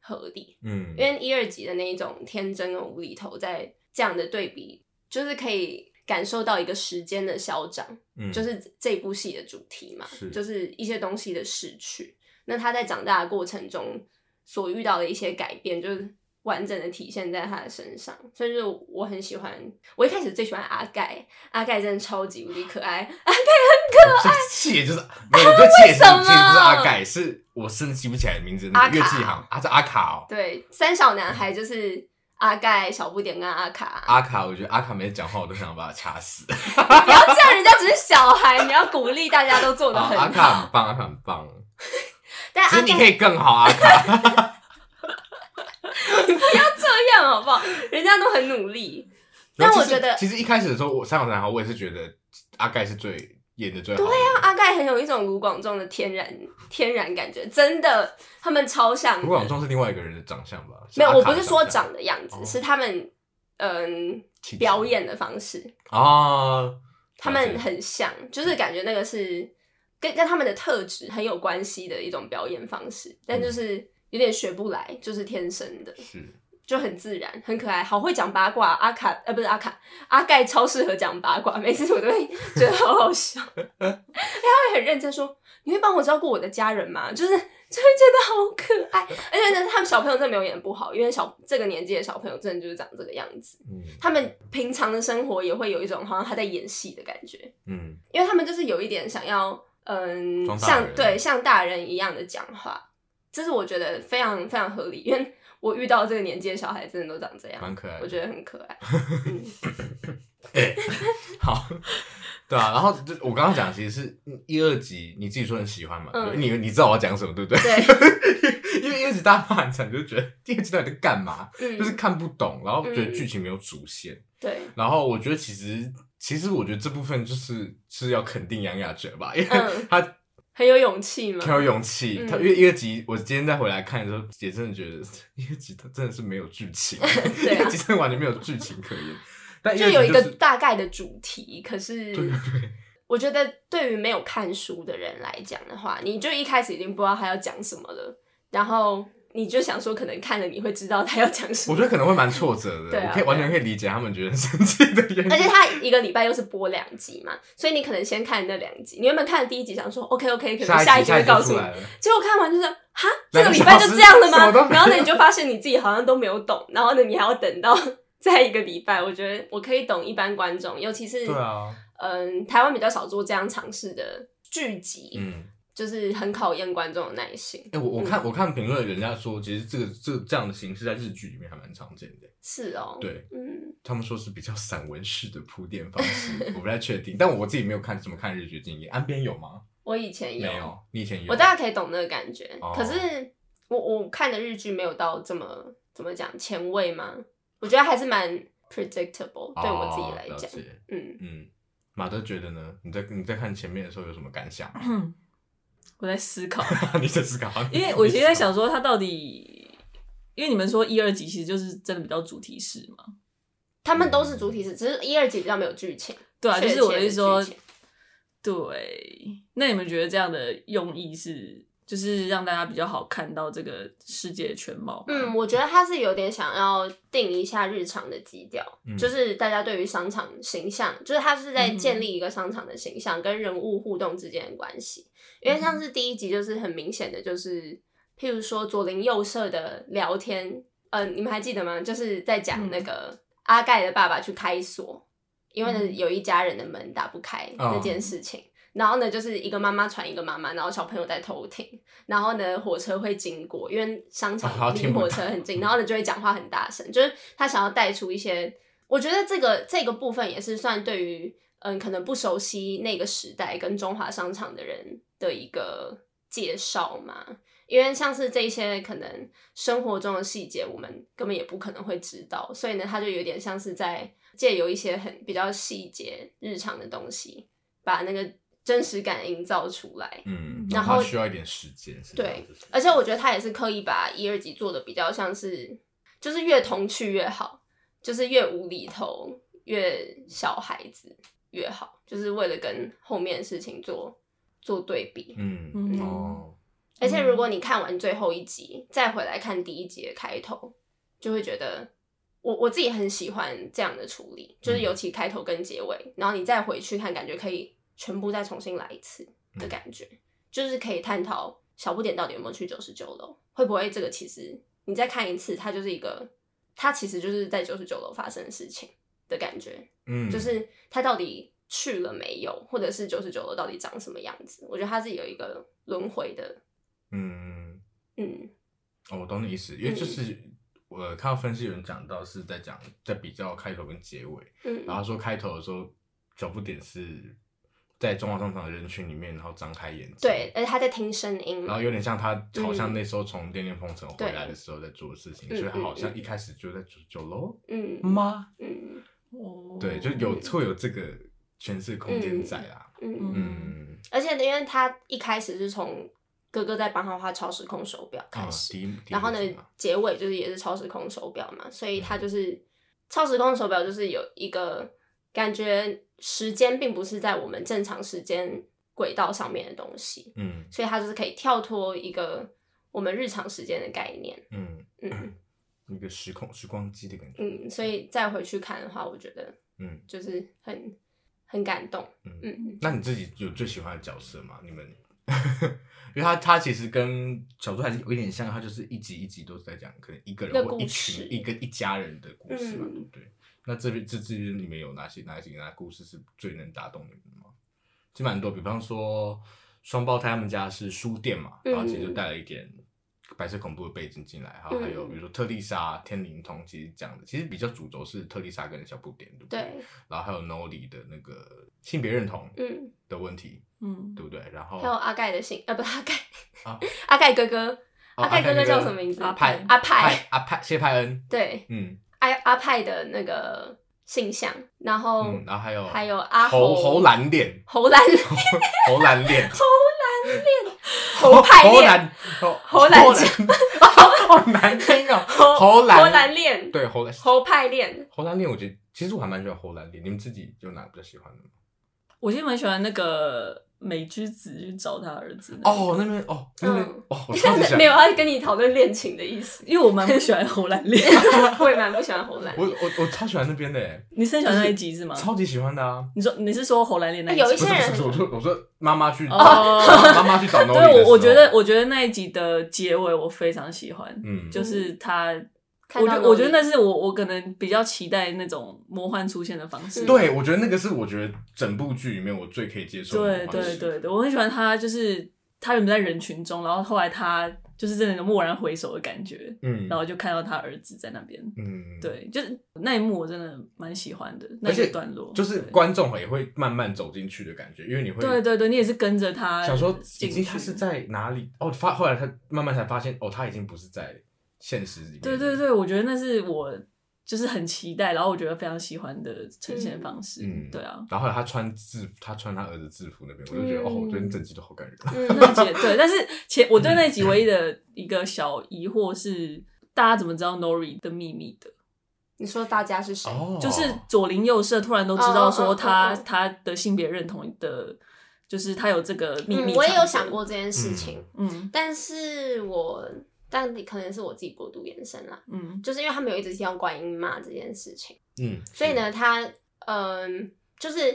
Speaker 3: 合理，嗯，因为一二集的那一种天真和无厘头在这样的对比，就是可以感受到一个时间的消长，嗯，就是这部戏的主题嘛，是就是一些东西的逝去。那他在长大的过程中所遇到的一些改变，就是。完整的体现在他的身上，所以就我很喜欢。我一开始最喜欢阿盖，阿盖真的超级无敌可爱，阿盖很可爱。
Speaker 1: 气就是，没有，这气其实不是阿盖，是我甚至记不起来名字。乐器行，啊，是阿卡哦。
Speaker 3: 对，三小男孩就是阿盖、小不点跟阿卡。
Speaker 1: 阿卡，我觉得阿卡没讲话，我都想把他掐死。不
Speaker 3: 要这样，人家只是小孩，你要鼓励大家都做的很好。
Speaker 1: 阿卡很棒，阿卡很棒。但其实你可以更好，阿卡。
Speaker 3: 你 不要这样好不好？人家都很努力，但我觉得
Speaker 1: 其实一开始的时候，我三小男孩，我也是觉得阿盖是最演的最好的。
Speaker 3: 对呀、啊，阿盖很有一种卢广仲的天然天然感觉，真的，他们超像。卢
Speaker 1: 广仲是另外一个人的长相吧？
Speaker 3: 没有，我不是说长的样子，哦、是他们嗯表演的方式
Speaker 1: 啊，
Speaker 3: 他们很像，就是感觉那个是跟跟他们的特质很有关系的一种表演方式，但就是。嗯有点学不来，就是天生的，
Speaker 1: 是
Speaker 3: 就很自然，很可爱，好会讲八卦。阿卡呃，不是阿卡，阿盖超适合讲八卦，每次我都会 觉得好好笑。他会很认真说：“你会帮我照顾我的家人吗？”就是就会觉得好可爱。而且呢，他们小朋友真的没有演不好，因为小这个年纪的小朋友真的就是长这个样子。嗯，他们平常的生活也会有一种好像他在演戏的感觉。嗯，因为他们就是有一点想要嗯，像对像大人一样的讲话。这是我觉得非常非常合理，因为我遇到这个年纪的小孩，真的都长这样，
Speaker 1: 蛮可爱的，
Speaker 3: 我觉得很可爱。
Speaker 1: 欸、好，对啊，然后就我刚刚讲，其实是一二集，你自己说很喜欢嘛？嗯、你你知道我要讲什么，对不对？对。因为一二集大家骂很惨，就觉得第二集到底在干嘛？嗯、就是看不懂，然后觉得剧情没有主线。嗯、对。然后我觉得其实其实我觉得这部分就是是要肯定杨雅哲吧，因为他。嗯
Speaker 3: 很有勇气吗？
Speaker 1: 很有勇气。嗯、他因为一个集，我今天再回来看的时候，也真的觉得一个集他真的是没有剧情，对啊、一个集真的完全没有剧情可言。但
Speaker 3: 就有一个大概的主题，可是我觉得对于没有看书的人来讲的话，你就一开始已经不知道他要讲什么了，然后。你就想说，可能看了你会知道他要讲什么？
Speaker 1: 我觉得可能会蛮挫折的，对啊、我可以完全可以理解他们觉得生气的原因。
Speaker 3: 而且他一个礼拜又是播两集嘛，所以你可能先看那两集。你原本看了第一集，想说 OK OK，可能下一集会告诉你。结果看完就是哈，这个礼拜就这样了吗？然后呢，你就发现你自己好像都没有懂，然后呢，你还要等到再一个礼拜。我觉得我可以懂一般观众，尤其是对啊，嗯，台湾比较少做这样尝试的剧集，嗯。就是很考验观众的耐心。
Speaker 1: 哎、欸，我我看、嗯、我看评论，人家说其实这个这个这样的形式在日剧里面还蛮常见的。
Speaker 3: 是哦，
Speaker 1: 对，嗯，他们说是比较散文式的铺垫方式，我不太确定。但我自己没有看怎么看日剧经验。岸边有吗？
Speaker 3: 我以前有，
Speaker 1: 没有，你以前有，
Speaker 3: 我大概可以懂那个感觉。哦、可是我我看的日剧没有到这么怎么讲前卫吗？我觉得还是蛮 predictable，、哦、对我自己来讲。嗯
Speaker 1: 嗯，马德觉得呢？你在你在看前面的时候有什么感想？
Speaker 2: 我在思考，
Speaker 1: 你在思考，
Speaker 2: 因为我其实在想说，他到底，因为你们说一二集其实就是真的比较主题式嘛，
Speaker 3: 他们都是主题式，只是一二集比较没有剧情。
Speaker 2: 对啊，就是我的意思说，对。那你们觉得这样的用意是，就是让大家比较好看到这个世界的全貌？
Speaker 3: 嗯，我觉得他是有点想要定一下日常的基调，嗯、就是大家对于商场形象，就是他是在建立一个商场的形象跟人物互动之间的关系。因为像是第一集就是很明显的，就是譬如说左邻右舍的聊天，嗯、呃，你们还记得吗？就是在讲那个阿盖的爸爸去开锁，因为有一家人的门打不开那件事情。嗯、然后呢，就是一个妈妈传一个妈妈，然后小朋友在偷听，然后呢火车会经过，因为商场离火车很近，然后呢就会讲话很大声，就是他想要带出一些，我觉得这个这个部分也是算对于嗯可能不熟悉那个时代跟中华商场的人。的一个介绍嘛，因为像是这些可能生活中的细节，我们根本也不可能会知道，所以呢，他就有点像是在借由一些很比较细节、日常的东西，把那个真实感营造出来。嗯，然后
Speaker 1: 需要一点时间。
Speaker 3: 对，而且我觉得他也是刻意把一二集做的比较像是，就是越童趣越好，就是越无厘头、越小孩子越好，就是为了跟后面的事情做。做对比，嗯哦，而且如果你看完最后一集，再回来看第一集的开头，就会觉得我我自己很喜欢这样的处理，就是尤其开头跟结尾，嗯、然后你再回去看，感觉可以全部再重新来一次的感觉，嗯、就是可以探讨小不点到底有没有去九十九楼，会不会这个其实你再看一次，它就是一个，它其实就是在九十九楼发生的事情的感觉，嗯，就是它到底去了没有，或者是九十九楼到底长什么样子？我觉得它是有一个轮回的，嗯
Speaker 1: 嗯，哦，我懂你意思，因为就是。嗯我看到分析有人讲到是在讲在比较开头跟结尾，嗯，然后说开头的时候小不点是在中华商场的人群里面，然后张开眼睛，
Speaker 3: 对，而且他在听声音，
Speaker 1: 然后有点像他好像那时候从电电风城回来的时候在做的事情，所以他好像一开始就在九九楼，嗯。吗？嗯，哦，对，就有会有这个诠释空间在啦，嗯。嗯，
Speaker 3: 而且因为他一开始是从。哥哥在帮他画超时空手表开始，哦、然后呢，结尾就是也是超时空手表嘛，所以他就是、嗯、超时空手表，就是有一个感觉时间并不是在我们正常时间轨道上面的东西，嗯，所以它就是可以跳脱一个我们日常时间的概念，嗯嗯，
Speaker 1: 一个时空时光机的感觉，
Speaker 3: 嗯，所以再回去看的话，我觉得，嗯，就是很很感动，嗯。嗯，
Speaker 1: 嗯，那你自己有最喜欢的角色吗？你们？因为他他其实跟小说还是有一点像，他就是一集一集都是在讲可能一个人或一群一个一家人的故事嘛，对不对？那这边这这边里面有哪些哪些哪故事是最能打动你们的吗？其实蛮多，比方说双胞胎他们家是书店嘛，然后其实就带了一点白色恐怖的背景进来，然后还有比如说特丽莎、天灵通，其实讲的其实比较主轴是特丽莎跟小不点，对不对？对。然后还有 Noli 的那个性别认同的问题。嗯，对不对？然后
Speaker 3: 还有阿盖的性，呃，不是阿盖，阿盖哥哥，阿盖哥哥叫什么名字？阿派，阿派，
Speaker 1: 阿派，谢派恩。
Speaker 3: 对，嗯，阿阿派的那个形象，然后，
Speaker 1: 然后还有
Speaker 3: 还有阿
Speaker 1: 侯侯蓝脸，
Speaker 3: 侯蓝脸，
Speaker 1: 侯蓝脸，
Speaker 3: 侯蓝脸，侯派脸，侯蓝脸，
Speaker 1: 好难听 啊！侯蓝，
Speaker 3: 侯蓝脸，
Speaker 1: 对，侯蓝，
Speaker 3: 侯派脸，
Speaker 1: 侯蓝脸，我觉得其实我还蛮喜欢侯蓝脸，你们自己有哪个比较喜欢的吗？
Speaker 2: 我其实蛮喜欢那个。美之子去找他儿子
Speaker 1: 哦，那边哦，那边哦，我 超级喜欢。
Speaker 3: 没有，他跟你讨论恋情的意思，
Speaker 2: 因为我蛮不喜欢侯兰恋，
Speaker 3: 我也蛮不喜欢侯兰。
Speaker 1: 我我我超喜欢那边的，
Speaker 2: 你是很喜欢那一集是吗？
Speaker 1: 超级喜欢的啊！
Speaker 2: 你说你是说侯兰恋那一集？
Speaker 3: 有一些人，
Speaker 1: 我说我说妈妈去，妈妈去找。对，
Speaker 2: 我我觉得我觉得那一集的结尾我非常喜欢，嗯，就是他。我觉我觉得那是我我可能比较期待那种魔幻出现的方式。
Speaker 1: 对，我觉得那个是我觉得整部剧里面我最可以接受的。
Speaker 2: 对对对对，我很喜欢他，就是他原本在人群中，然后后来他就是真的蓦然回首的感觉，嗯，然后就看到他儿子在那边，嗯，对，就是那一幕我真的蛮喜欢的，那些段落，
Speaker 1: 就是观众也会慢慢走进去的感觉，因为你会，
Speaker 2: 对对对，你也是跟着他，
Speaker 1: 想说已经他是在哪里？哦，发后来他慢慢才发现哦，他已经不是在。现实里面，
Speaker 2: 对对对，我觉得那是我就是很期待，然后我觉得非常喜欢的呈现方式。嗯，对啊。
Speaker 1: 然后他穿制服，他穿他儿子制服那边，我就觉得、嗯、哦，我觉得整集都好感人。
Speaker 2: 嗯，那集 对，但是前我对那集唯一的一个小疑惑是，大家怎么知道 Nori 的秘密的？
Speaker 3: 你说大家是谁？
Speaker 2: 就是左邻右舍突然都知道说他、哦、他的性别认同的，就是他有这个秘密、嗯。
Speaker 3: 我也有想过这件事情，嗯，但是我。但可能是我自己过度延伸啦，嗯，就是因为他没有一直提到观音妈这件事情，嗯，所以呢，他嗯、呃，就是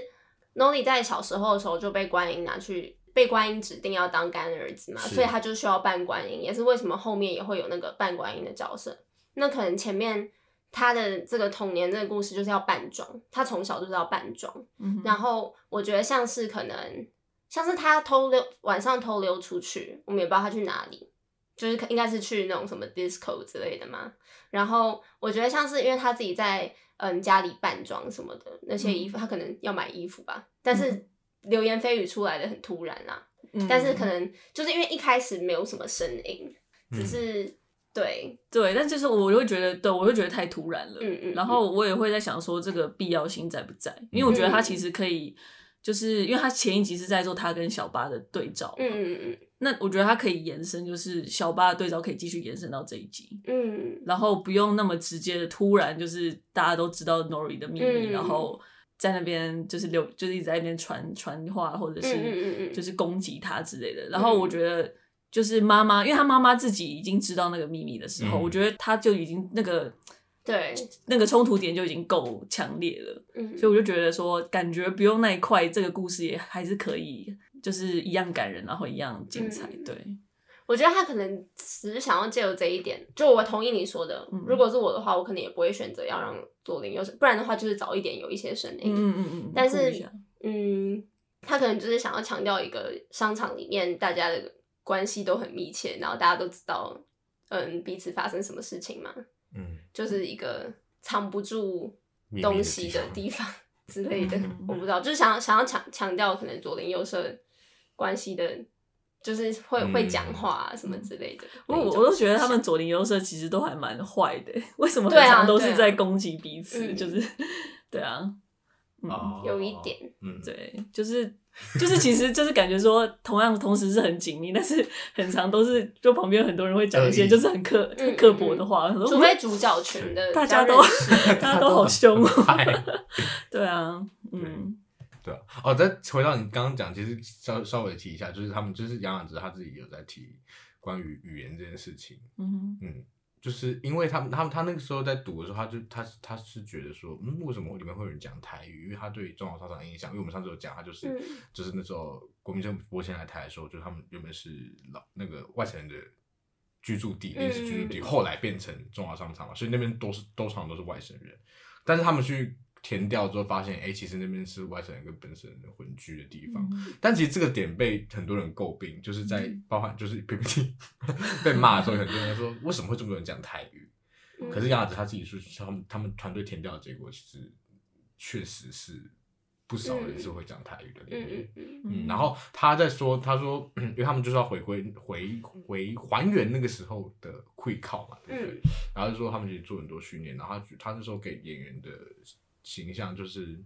Speaker 3: Nori 在小时候的时候就被观音拿去，被观音指定要当干儿子嘛，所以他就需要扮观音，也是为什么后面也会有那个扮观音的角色。那可能前面他的这个童年这个故事就是要扮装，他从小就是要扮装，嗯，然后我觉得像是可能像是他偷溜晚上偷溜出去，我们也不知道他去哪里。就是应该是去那种什么 disco 之类的嘛，然后我觉得像是因为他自己在嗯家里扮装什么的那些衣服，嗯、他可能要买衣服吧，但是流言蜚语出来的很突然啦，嗯、但是可能就是因为一开始没有什么声音，嗯、只是对。
Speaker 2: 对，但就是我就会觉得，对我就觉得太突然了，嗯嗯，然后我也会在想说这个必要性在不在，因为我觉得他其实可以，就是因为他前一集是在做他跟小八的对照，嗯嗯嗯。那我觉得它可以延伸，就是小巴的对照可以继续延伸到这一集，嗯，然后不用那么直接的突然就是大家都知道 Nori 的秘密，嗯、然后在那边就是留就是一直在那边传传话或者是就是攻击他之类的。嗯、然后我觉得就是妈妈，因为他妈妈自己已经知道那个秘密的时候，嗯、我觉得他就已经那个
Speaker 3: 对，
Speaker 2: 那个冲突点就已经够强烈了。嗯，所以我就觉得说，感觉不用那一块，这个故事也还是可以，就是一样感人，然后一样精彩。嗯、对，
Speaker 3: 我觉得他可能只是想要借由这一点，就我同意你说的。嗯、如果是我的话，我可能也不会选择要让左邻右舍，不然的话就是早一点有一些声音。
Speaker 2: 嗯嗯嗯。
Speaker 3: 但是，嗯，他可能就是想要强调一个商场里面大家的关系都很密切，然后大家都知道，嗯，彼此发生什么事情嘛。嗯，就是一个藏不住东西的地方 之类的，我不知道，就是想想要强强调可能左邻右舍关系的，就是会、嗯、会讲话啊什么之类的。
Speaker 2: 我我都觉得他们左邻右舍其实都还蛮坏的，为什么很常都是在攻击彼此？啊啊、就是对啊，
Speaker 3: 嗯，嗯有一点，
Speaker 2: 嗯，对，就是。就是其实就是感觉说，同样同时是很紧密，但是很常都是就旁边很多人会讲一些就是很刻刻薄的话，
Speaker 3: 除非主角群的
Speaker 2: 大家都 大家都好凶哦。对啊，嗯，
Speaker 1: 对啊。哦，再回到你刚刚讲，其实稍稍微提一下，就是他们就是杨雅哲他自己有在提关于语言这件事情。嗯嗯。就是因为他们，他们他那个时候在读的时候，他就他他是觉得说，嗯，为什么里面会有人讲台语？因为他对中华商场的印象，因为我们上次有讲，他就是、嗯、就是那时候国民政府拨迁来台的时候，就是他们原本是老那个外省人的居住地，临时居住地，后来变成中华商场嘛，所以那边都是都常常都是外省人，但是他们去。填掉之后发现，哎、欸，其实那边是外省人跟本省人混居的地方。嗯、但其实这个点被很多人诟病，就是在包含就是 PPT 被骂的时候，很多人说为什么会这么多人讲台语？嗯、可是亚子他自己说，他们他们团队填掉的结果，其实确实是不少人是会讲台语的里面。嗯，嗯然后他在说，他说，因为他们就是要回归回回还原那个时候的会考嘛，对不对？嗯、然后就说他们其实做很多训练，然后他他那时候给演员的。形象就是，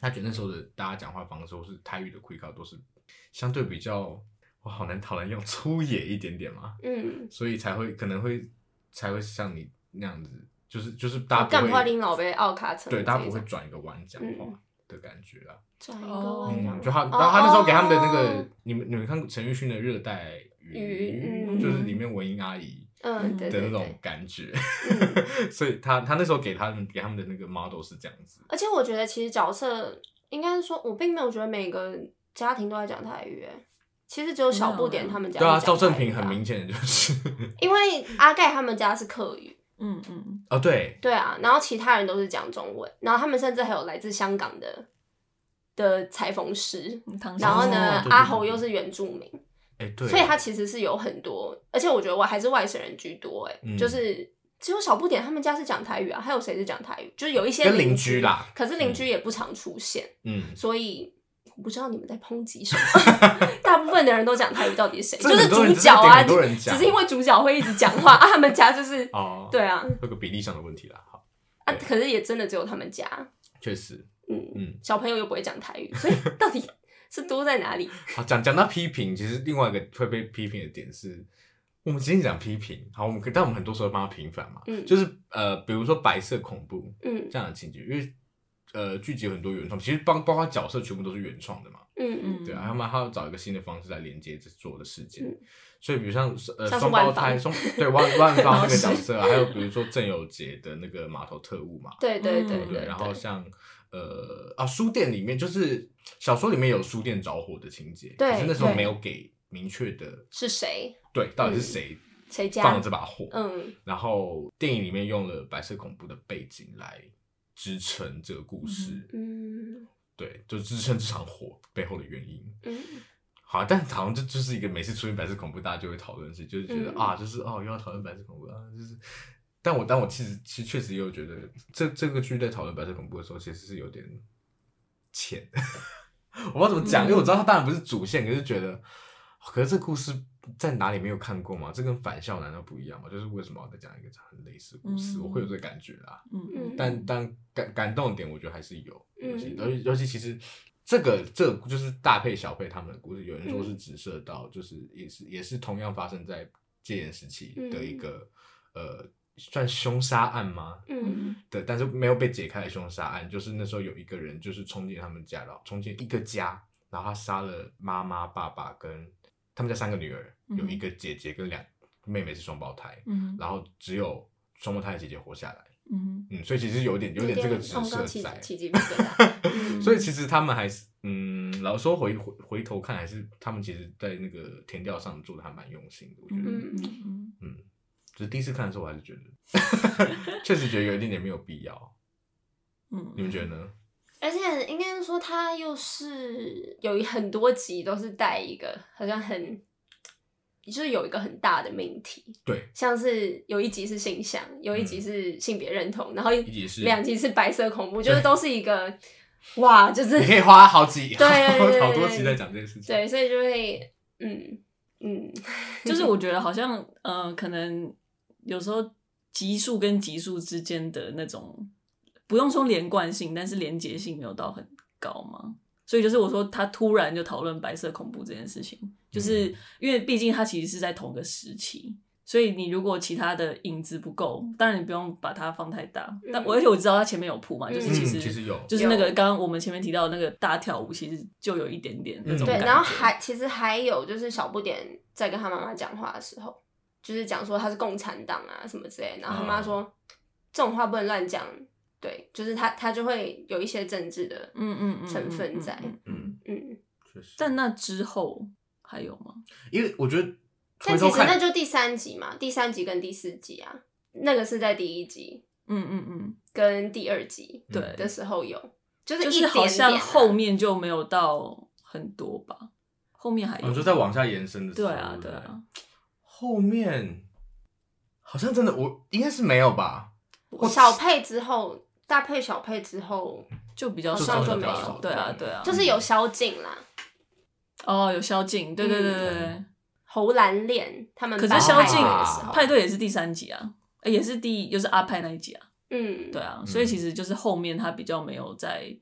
Speaker 1: 他觉得那时候的大家讲话方式，或是台语的会考，都是相对比较，我好难讨论用粗野一点点嘛，嗯，所以才会可能会才会像你那样子，就是就是大家不会
Speaker 3: 拎老被奥卡
Speaker 1: 对，大家不会转一个弯讲话的感觉啦，
Speaker 3: 转一个弯，
Speaker 1: 嗯，就他，然后他那时候给他们的那个，你们你们看过陈奕迅的《热带鱼》，就是里面文英阿姨。嗯，的那种感觉，所以他他那时候给他们给他们的那个 model 是这样子。
Speaker 3: 而且我觉得其实角色应该是说，我并没有觉得每个家庭都在讲台语，其实只有小不点他们家。
Speaker 1: 对啊，赵正平很明显的就是，
Speaker 3: 因为阿盖他们家是客语，
Speaker 2: 嗯嗯，
Speaker 1: 哦对，
Speaker 3: 对啊，然后其他人都是讲中文，然后他们甚至还有来自香港的的裁缝师，然后呢，阿侯又是原住民。
Speaker 1: 对
Speaker 3: 所以他其实是有很多，而且我觉得我还是外省人居多，哎、嗯，就是只有小不点他们家是讲台语啊，还有谁是讲台语？就是有一些邻
Speaker 1: 居啦，
Speaker 3: 可是邻居也不常出现，嗯，所以我不知道你们在抨击什么。大部分的人都讲台语，到底是谁？就是主角啊，只是因为主角会一直讲话 啊，他们家就是哦，对啊，
Speaker 1: 有个比例上的问题啦，好
Speaker 3: 啊，可是也真的只有他们家，
Speaker 1: 确实，
Speaker 3: 嗯嗯，嗯小朋友又不会讲台语，所以到底。是多在哪里？
Speaker 1: 好，讲讲到批评，其实另外一个会被批评的点是，我们今天讲批评，好，我们可但我们很多时候帮他平反嘛，嗯，就是呃，比如说白色恐怖，嗯，这样的情节，因为呃，剧集有很多原创，其实包包括角色全部都是原创的嘛，嗯嗯，对啊，他们还要找一个新的方式来连接这做的事件，嗯、所以比如像呃双胞胎双对万万芳那个角色啊，还有比如说郑有杰的那个码头特务嘛，
Speaker 3: 对对对对，
Speaker 1: 然后像。呃啊，书店里面就是小说里面有书店着火的情节，可是那时候没有给明确的是谁，对，到底是谁谁家放了这把火？嗯，然后电影里面用了白色恐怖的背景来支撑这个故事，嗯，对，就支撑这场火背后的原因，嗯，好，但好像这就是一个每次出现白色恐怖，大家就会讨论是，就是觉得、嗯、啊，就是哦，又要讨论白色恐怖啊，就是。但我但我其实其实确实也有觉得，这这个剧在讨论白色恐怖的时候，其实是有点浅。我不知道怎么讲，嗯、因为我知道它当然不是主线，可是觉得，可是这故事在哪里没有看过吗？这跟返校难道不一样吗？就是为什么要再讲一个很类似的故事？嗯、我会有这个感觉啦。嗯嗯。但但感感动点，我觉得还是有。尤其尤其尤其其实这个这个就是大配小配他们的故事，有人说是直射到，就是也是也是同样发生在戒严时期的一个、嗯、呃。算凶杀案吗？嗯，对，但是没有被解开的凶杀案，就是那时候有一个人就是冲进他们家，然后冲进一个家，然后他杀了妈妈、爸爸跟他们家三个女儿，有一个姐姐跟两妹妹是双胞胎，嗯，然后只有双胞胎的姐姐活下来，嗯嗯，所以其实有点有点这个直射在，所以其实他们还是嗯，老实说回回回头看，还是他们其实在那个田调上做的还蛮用心的，我觉得，嗯嗯。嗯，就是第一次看的时候，我还是觉得，确实觉得有一点点没有必要，嗯，你们觉得呢？
Speaker 3: 而且应该说，他又是有很多集都是带一个好像很。就是有一个很大的命题，
Speaker 1: 对，
Speaker 3: 像是有一集是性向，有一集是性别认同，然后两集是白色恐怖，就是都是一个哇，就是
Speaker 1: 你可以花好几对好多集在讲这件事情，
Speaker 3: 对，所以就会嗯嗯，
Speaker 2: 就是我觉得好像呃，可能有时候集数跟集数之间的那种不用说连贯性，但是连结性没有到很高嘛。所以就是我说他突然就讨论白色恐怖这件事情，就是因为毕竟他其实是在同个时期，所以你如果其他的影子不够，当然你不用把它放太大。但我而且我知道他前面有铺嘛，就是其实
Speaker 1: 其实有，
Speaker 2: 就是那个刚刚我们前面提到的那个大跳舞，其实就有一点点那种感觉。
Speaker 3: 对，然后还其实还有就是小不点在跟他妈妈讲话的时候，就是讲说他是共产党啊什么之类，然后他妈说这种话不能乱讲。对，就是他，他就会有一些政治的嗯嗯成分在，嗯嗯，
Speaker 1: 确实。
Speaker 2: 但那之后还有吗？
Speaker 1: 因为我觉得，
Speaker 3: 但其实那就第三集嘛，第三集跟第四集啊，那个是在第一集，
Speaker 2: 嗯嗯嗯，
Speaker 3: 跟第二集
Speaker 2: 对
Speaker 3: 的时候有，
Speaker 2: 就是就是好像后面就没有到很多吧，后面还有，
Speaker 1: 我就在往下延伸的时候，
Speaker 2: 对啊对啊，
Speaker 1: 后面好像真的我应该是没有吧，
Speaker 3: 小配之后。大配小配之后
Speaker 2: 就比较
Speaker 3: 少，就没有。
Speaker 2: 对啊，对啊，
Speaker 3: 就是有宵禁啦。
Speaker 2: 哦，有宵禁，对对对对。
Speaker 3: 侯兰恋他们，
Speaker 2: 可是宵禁派对也是第三集啊，也是第又是阿派那一集啊。嗯，对啊，所以其实就是后面他比较没有再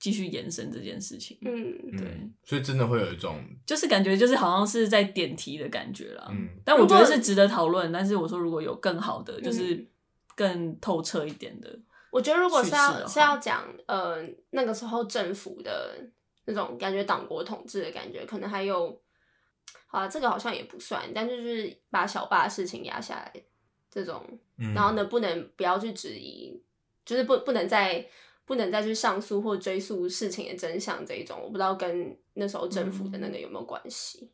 Speaker 2: 继续延伸这件事情。嗯，对。
Speaker 1: 所以真的会有一种，
Speaker 2: 就是感觉就是好像是在点题的感觉啦。嗯，但我觉得是值得讨论。但是我说如果有更好的，就是更透彻一点的。
Speaker 3: 我觉得，如果是要是要讲，呃，那个时候政府的那种感觉，党国统治的感觉，可能还有，好啊，这个好像也不算，但就是把小爸的事情压下来，这种，然后呢，不能不要去质疑，就是不不能再不能再去上诉或追溯事情的真相这一种，我不知道跟那时候政府的那个有没有关系，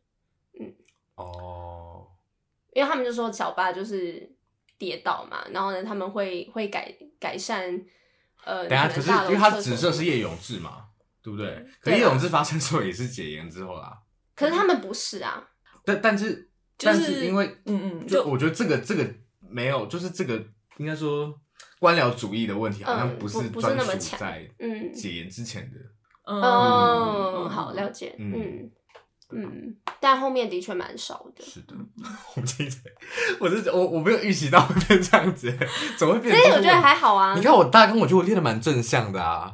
Speaker 3: 嗯，哦，因为他们就说小巴就是。跌倒嘛，然后呢，他们会会改改善，呃，
Speaker 1: 等下，可是因为他指涉是叶永志嘛，对不对？可叶永志发生之后也是解严之后啦。
Speaker 3: 可是他们不是啊。
Speaker 1: 但但是但是因为嗯嗯，就我觉得这个这个没有，就是这个应该说官僚主义的问题，好像不是专属在嗯解严之前的。
Speaker 3: 嗯，好了解，嗯。嗯，但后面的确蛮少的。
Speaker 1: 是的，我记得，我是我我没有预习到会变这样子，怎么会变？
Speaker 3: 所以我觉得还好啊。
Speaker 1: 你看我大纲，我觉得我练的蛮正向的啊。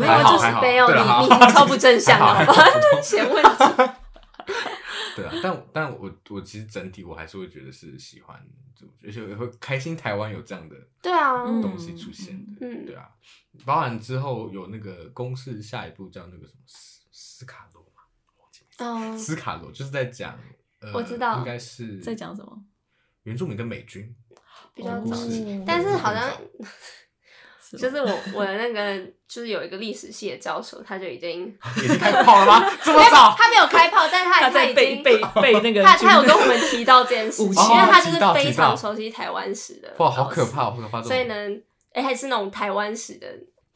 Speaker 3: 没有，就是没有你，你超不正向的，写问题。
Speaker 1: 对啊，但但我我其实整体我还是会觉得是喜欢，而且会开心台湾有这样的
Speaker 3: 对啊
Speaker 1: 东西出现的，嗯，对啊。包含之后有那个公式下一步叫那个什么斯斯卡罗。
Speaker 3: 哦，
Speaker 1: 斯卡罗就是在讲，
Speaker 3: 我知道，
Speaker 2: 应该是在讲什么？
Speaker 1: 原住民跟美军
Speaker 3: 比较早，但是好像就是我我的那个就是有一个历史系的教授，他就已经
Speaker 1: 已经开炮了吗？这么早？
Speaker 3: 他没有开炮，但是他
Speaker 2: 他已经背背 那个，
Speaker 3: 他他有跟我们提到这件事情，因为他就是非常熟悉台湾史的。
Speaker 1: 哇，好可怕，好可怕！
Speaker 3: 所以呢，哎，还是那种台湾史的。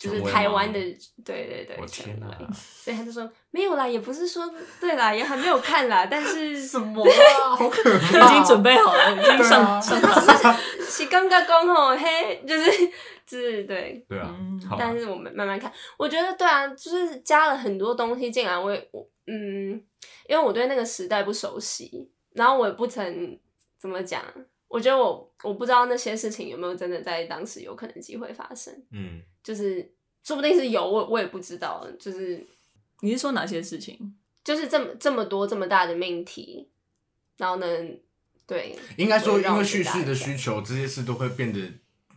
Speaker 3: 就是台湾的，对对对，
Speaker 1: 我天哪！
Speaker 3: 所以他就说没有啦，也不是说对啦，也还没有看啦，但是
Speaker 1: 什么啊？好可怕！
Speaker 2: 已经准备好了，已经上上。
Speaker 3: 是刚刚讲吼，嘿，就是就是对
Speaker 1: 对啊。
Speaker 3: 但是我们慢慢看，我觉得对啊，就是加了很多东西进来，我也我嗯，因为我对那个时代不熟悉，然后我也不曾怎么讲，我觉得我我不知道那些事情有没有真的在当时有可能机会发生，嗯。就是说不定是有，我我也不知道。就是
Speaker 2: 你是说哪些事情？
Speaker 3: 就是这么这么多这么大的命题，然后呢，对，
Speaker 1: 应该说因为叙事的需求，这些事都会变得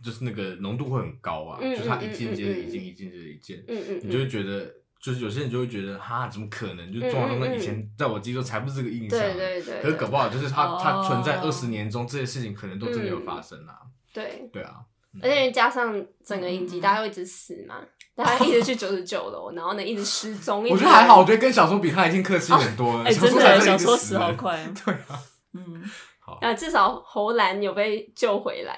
Speaker 1: 就是那个浓度会很高啊。就是它一件接着一件，一件接着一件，嗯嗯，你就会觉得，就是有些人就会觉得，哈，怎么可能？就中华东以前在我记忆中才不是这个印象，
Speaker 3: 对对对。
Speaker 1: 可是搞不好就是它它存在二十年中，这些事情可能都真的有发生啊。
Speaker 3: 对
Speaker 1: 对啊。
Speaker 3: 而且加上整个影集，大家会一直死嘛，大家一直去九十九楼，然后呢一直失踪。
Speaker 1: 我觉得还好，我觉得跟小说比，他已经客气很多了。
Speaker 2: 哎，真的，小说死好快。
Speaker 1: 对啊，
Speaker 2: 嗯，
Speaker 1: 好。
Speaker 3: 那至少侯兰有被救回来，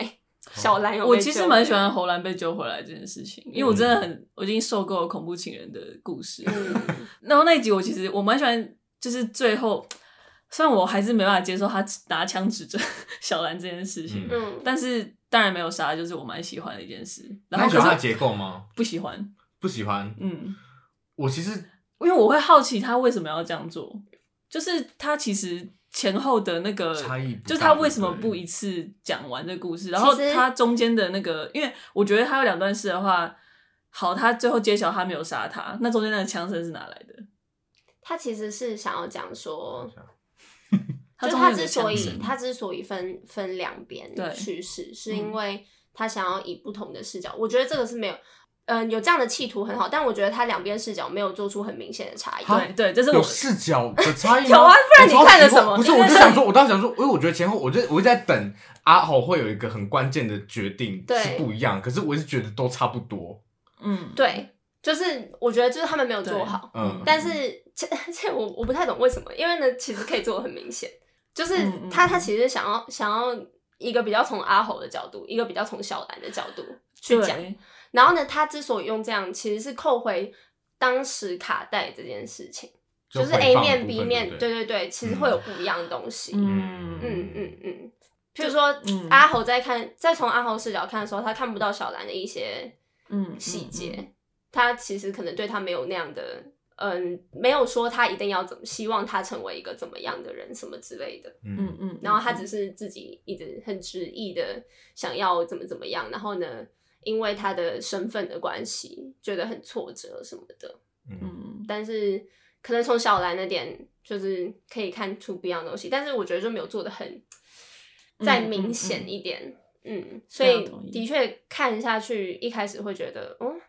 Speaker 3: 小兰有。
Speaker 2: 我其实蛮喜欢侯兰被救回来这件事情，因为我真的很，我已经受够了恐怖情人的故事。然后那一集我其实我蛮喜欢，就是最后。虽然我还是没办法接受他拿枪指着小兰这件事情，嗯，但是当然没有杀，就是我蛮喜欢的一件事。然后
Speaker 1: 喜欢他的结构吗？
Speaker 2: 不喜欢，
Speaker 1: 不喜欢。嗯，我其实
Speaker 2: 因为我会好奇他为什么要这样做，就是他其实前后的那个
Speaker 1: 差异，
Speaker 2: 就是他为什么不一次讲完这故事，然后他中间的那个，因为我觉得他有两段式的话，好，他最后揭晓他没有杀他，那中间那个枪声是哪来的？
Speaker 3: 他其实是想要讲说。就他之所以他之所以分分两边叙事，是因为他想要以不同的视角。我觉得这个是没有，嗯，有这样的企图很好，但我觉得他两边视角没有做出很明显的差异。
Speaker 2: 对对，这是我
Speaker 1: 有视角的差异吗？
Speaker 3: 有啊，不然你看了什么？
Speaker 1: 不是，我就想说，我当时想说，因为我觉得前后，我就我就在等阿豪会有一个很关键的决定是不一样，可是我是觉得都差不多。
Speaker 2: 嗯，
Speaker 3: 对，就是我觉得就是他们没有做好，嗯，但是这 这我我不太懂为什么，因为呢，其实可以做的很明显。就是他，他其实想要想要一个比较从阿豪的角度，一个比较从小兰的角度去讲。然后呢，他之所以用这样，其实是扣回当时卡带这件事情，就是 A 面 B 面，对对对，其实会有不一样的东西。嗯嗯嗯嗯，譬如说阿猴在看，在从阿猴视角看的时候，他看不到小兰的一些嗯细节，他其实可能对他没有那样的。嗯，没有说他一定要怎么，希望他成为一个怎么样的人，什么之类的。
Speaker 2: 嗯嗯，
Speaker 3: 然后他只是自己一直很执意的想要怎么怎么样，然后呢，因为他的身份的关系，觉得很挫折什么的。嗯，但是可能从小兰那点就是可以看出不一样的东西，但是我觉得就没有做的很再明显一点。嗯，嗯，嗯，所以的确看下去，一开始会觉得，嗯，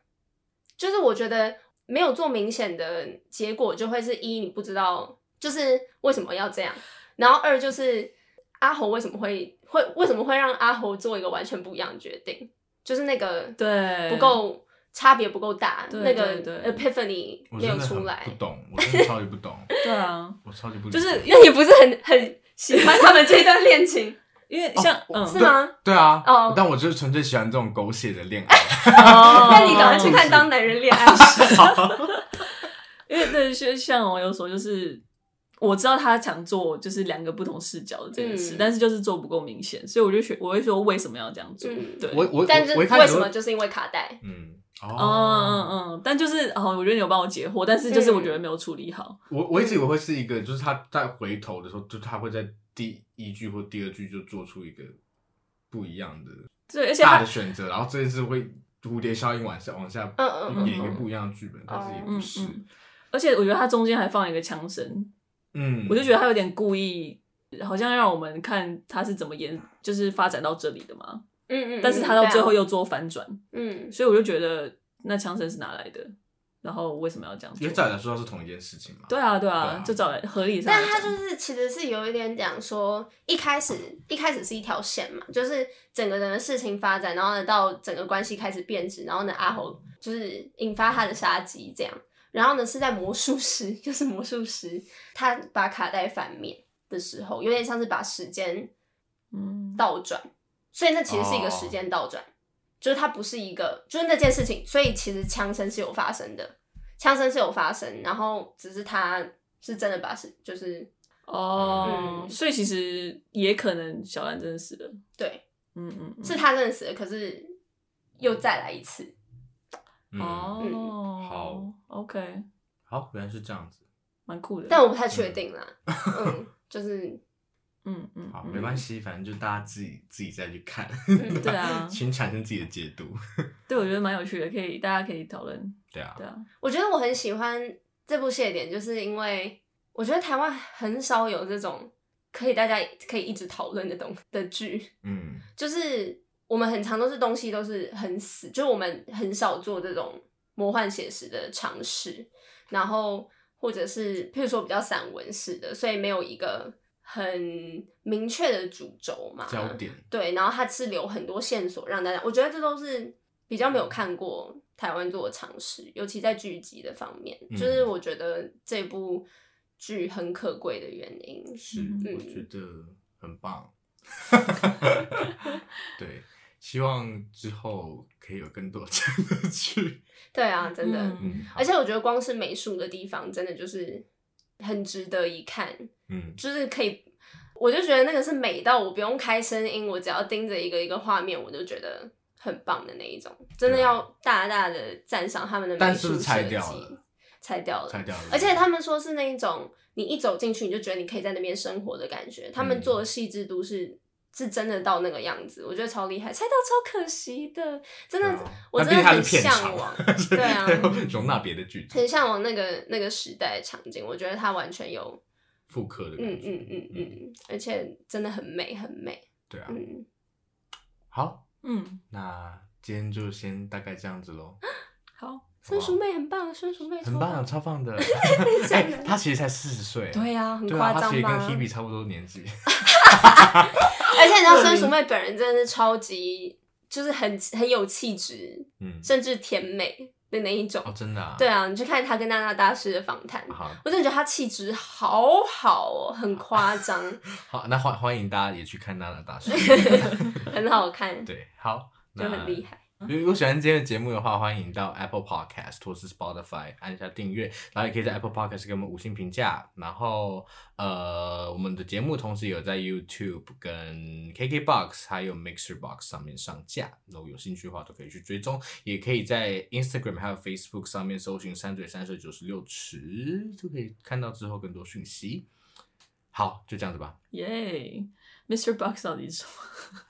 Speaker 3: 就是我觉得。没有做明显的结果，就会是一你不知道，就是为什么要这样，然后二就是阿猴为什么会会为什么会让阿猴做一个完全不一样的决定，就是那个对不够差别不够大，那个 epiphany 没有出来，
Speaker 1: 不懂，我真的超级不懂，
Speaker 2: 对啊，
Speaker 1: 我超级不懂，
Speaker 2: 就是
Speaker 3: 因为你不是很很喜欢他们这段恋情。
Speaker 2: 因为像嗯，
Speaker 3: 是吗？
Speaker 1: 对啊，哦，但我就是纯粹喜欢这种狗血的恋爱。
Speaker 3: 那你赶快去看《当男人恋爱时 》。
Speaker 2: 因为对，像像网友说，就是我知道他想做就是两个不同视角的这件事，但是就是做不够明显，所以我就选我会说为什么要这样做？对，
Speaker 1: 我我
Speaker 3: 但是为什么就是因为卡带？
Speaker 1: 嗯，
Speaker 2: 哦，嗯嗯，但就是哦，我觉得你有帮我解惑，但是就是我觉得没有处理好。
Speaker 1: 我我一直以为会是一个，就是他在回头的时候，就他会在。第一句或第二句就做出一个不一样的
Speaker 2: 对，而且
Speaker 1: 大的选择，然后这一次会蝴蝶效应往下往下演一个不一样的剧本，但是也不是。
Speaker 2: 而且我觉得他中间还放一个枪声，嗯，我就觉得他有点故意，好像让我们看他是怎么演，就是发展到这里的嘛，嗯嗯，但是他到最后又做反转，嗯，所以我就觉得那枪声是哪来的？然后为什么要这样做？
Speaker 1: 因为照理来说是同一件事情嘛。
Speaker 2: 对啊，对啊，就找来合理上。
Speaker 3: 但他就是其实是有一点讲说，一开始一开始是一条线嘛，就是整个人的事情发展，然后呢到整个关系开始变质，然后呢阿猴就是引发他的杀机这样，然后呢是在魔术师，就是魔术师他把卡带反面的时候，有点像是把时间嗯倒转，所以那其实是一个时间倒转。哦就是它不是一个，就是那件事情，所以其实枪声是有发生的，枪声是有发生，然后只是他是真的把是就是
Speaker 2: 哦，嗯、所以其实也可能小兰真的死了，
Speaker 3: 对，
Speaker 2: 嗯嗯，嗯。
Speaker 3: 是他真的死了，可是又再来一次，
Speaker 2: 哦、嗯，
Speaker 1: 嗯、好
Speaker 2: ，OK，
Speaker 1: 好，原来是这样子，
Speaker 2: 蛮酷的，
Speaker 3: 但我不太确定啦，嗯，就是。
Speaker 2: 嗯嗯，
Speaker 1: 好，没关系，反正就大家自己自己再去看，
Speaker 2: 对啊，
Speaker 1: 请产生自己的解读。
Speaker 2: 对，我觉得蛮有趣的，可以大家可以讨论。
Speaker 1: 对啊，
Speaker 2: 对啊，
Speaker 3: 我觉得我很喜欢这部戏的点，就是因为我觉得台湾很少有这种可以大家可以一直讨论的东的剧。
Speaker 1: 嗯，
Speaker 3: 就是我们很常都是东西都是很死，就是我们很少做这种魔幻写实的尝试，然后或者是譬如说比较散文式的，所以没有一个。很明确的主轴嘛，
Speaker 1: 焦点
Speaker 3: 对，然后它是留很多线索让大家，我觉得这都是比较没有看过台湾做的尝试，尤其在剧集的方面，嗯、就是我觉得这部剧很可贵的原因。
Speaker 1: 是，嗯、我觉得很棒。对，希望之后可以有更多这样 的去。
Speaker 3: 对啊，真的，嗯、而且我觉得光是美术的地方，真的就是。很值得一看，嗯，就是可以，我就觉得那个是美到我不用开声音，我只要盯着一个一个画面，我就觉得很棒的那一种，真的要大大的赞赏他们的美术设计。拆掉了，拆掉了，
Speaker 1: 拆掉了。
Speaker 3: 而且他们说是那一种，你一走进去你就觉得你可以在那边生活的感觉，他们做的细致度是。是真的到那个样子，我觉得超厉害，猜到超可惜的，真的，啊、我真的很向往，对啊，
Speaker 1: 容纳别的剧，
Speaker 3: 很向往那个那个时代的场景，我觉得它完全有
Speaker 1: 复刻的感觉，
Speaker 3: 嗯嗯嗯嗯，而且真的很美，很美，
Speaker 1: 对啊，嗯，好，嗯，那今天就先大概这样子喽，
Speaker 3: 好。孙淑媚很棒，孙淑媚
Speaker 1: 很棒，超棒的。她其实才四十岁，
Speaker 3: 对呀，很夸张吧？
Speaker 1: 她其实跟 Hebe 差不多年纪。
Speaker 3: 而且你知道孙淑媚本人真的是超级，就是很很有气质，嗯甚至甜美的那一种。
Speaker 1: 哦，真的啊？
Speaker 3: 对啊，你去看她跟娜娜大师的访谈，我真的觉得她气质好好哦，很夸张。
Speaker 1: 好，那欢欢迎大家也去看娜娜大师，
Speaker 3: 很好看。
Speaker 1: 对，好，
Speaker 3: 就很厉害。
Speaker 1: 如果喜欢今天的节目的话，欢迎到 Apple Podcast 或是 Spotify 按一下订阅，然后也可以在 Apple Podcast 给我们五星评价。然后，呃，我们的节目同时有在 YouTube 跟 KKBox 还有 Mixer Box 上面上架，如果有兴趣的话都可以去追踪，也可以在 Instagram 还有 Facebook 上面搜寻“三嘴三舌九十六尺”，就可以看到之后更多讯息。好，就这样子吧。
Speaker 2: 耶、yeah，Mr. Box 到底是什么？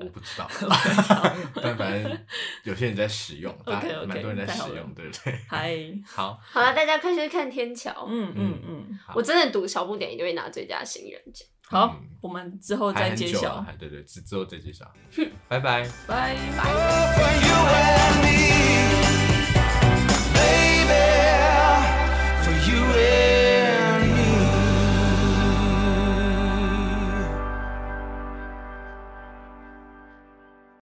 Speaker 1: 我不知道，但反正有些人在使用，蛮
Speaker 2: okay, okay,
Speaker 1: 多人在使用，对不对？
Speaker 2: 嗨，
Speaker 1: 好，
Speaker 3: 好了，大家快去看天桥。
Speaker 2: 嗯嗯嗯，
Speaker 3: 我真的赌小不点一定会拿最佳新人奖。
Speaker 2: 好，我们之后再揭晓。
Speaker 1: 对对，之之后再揭晓。拜拜，
Speaker 2: 拜拜。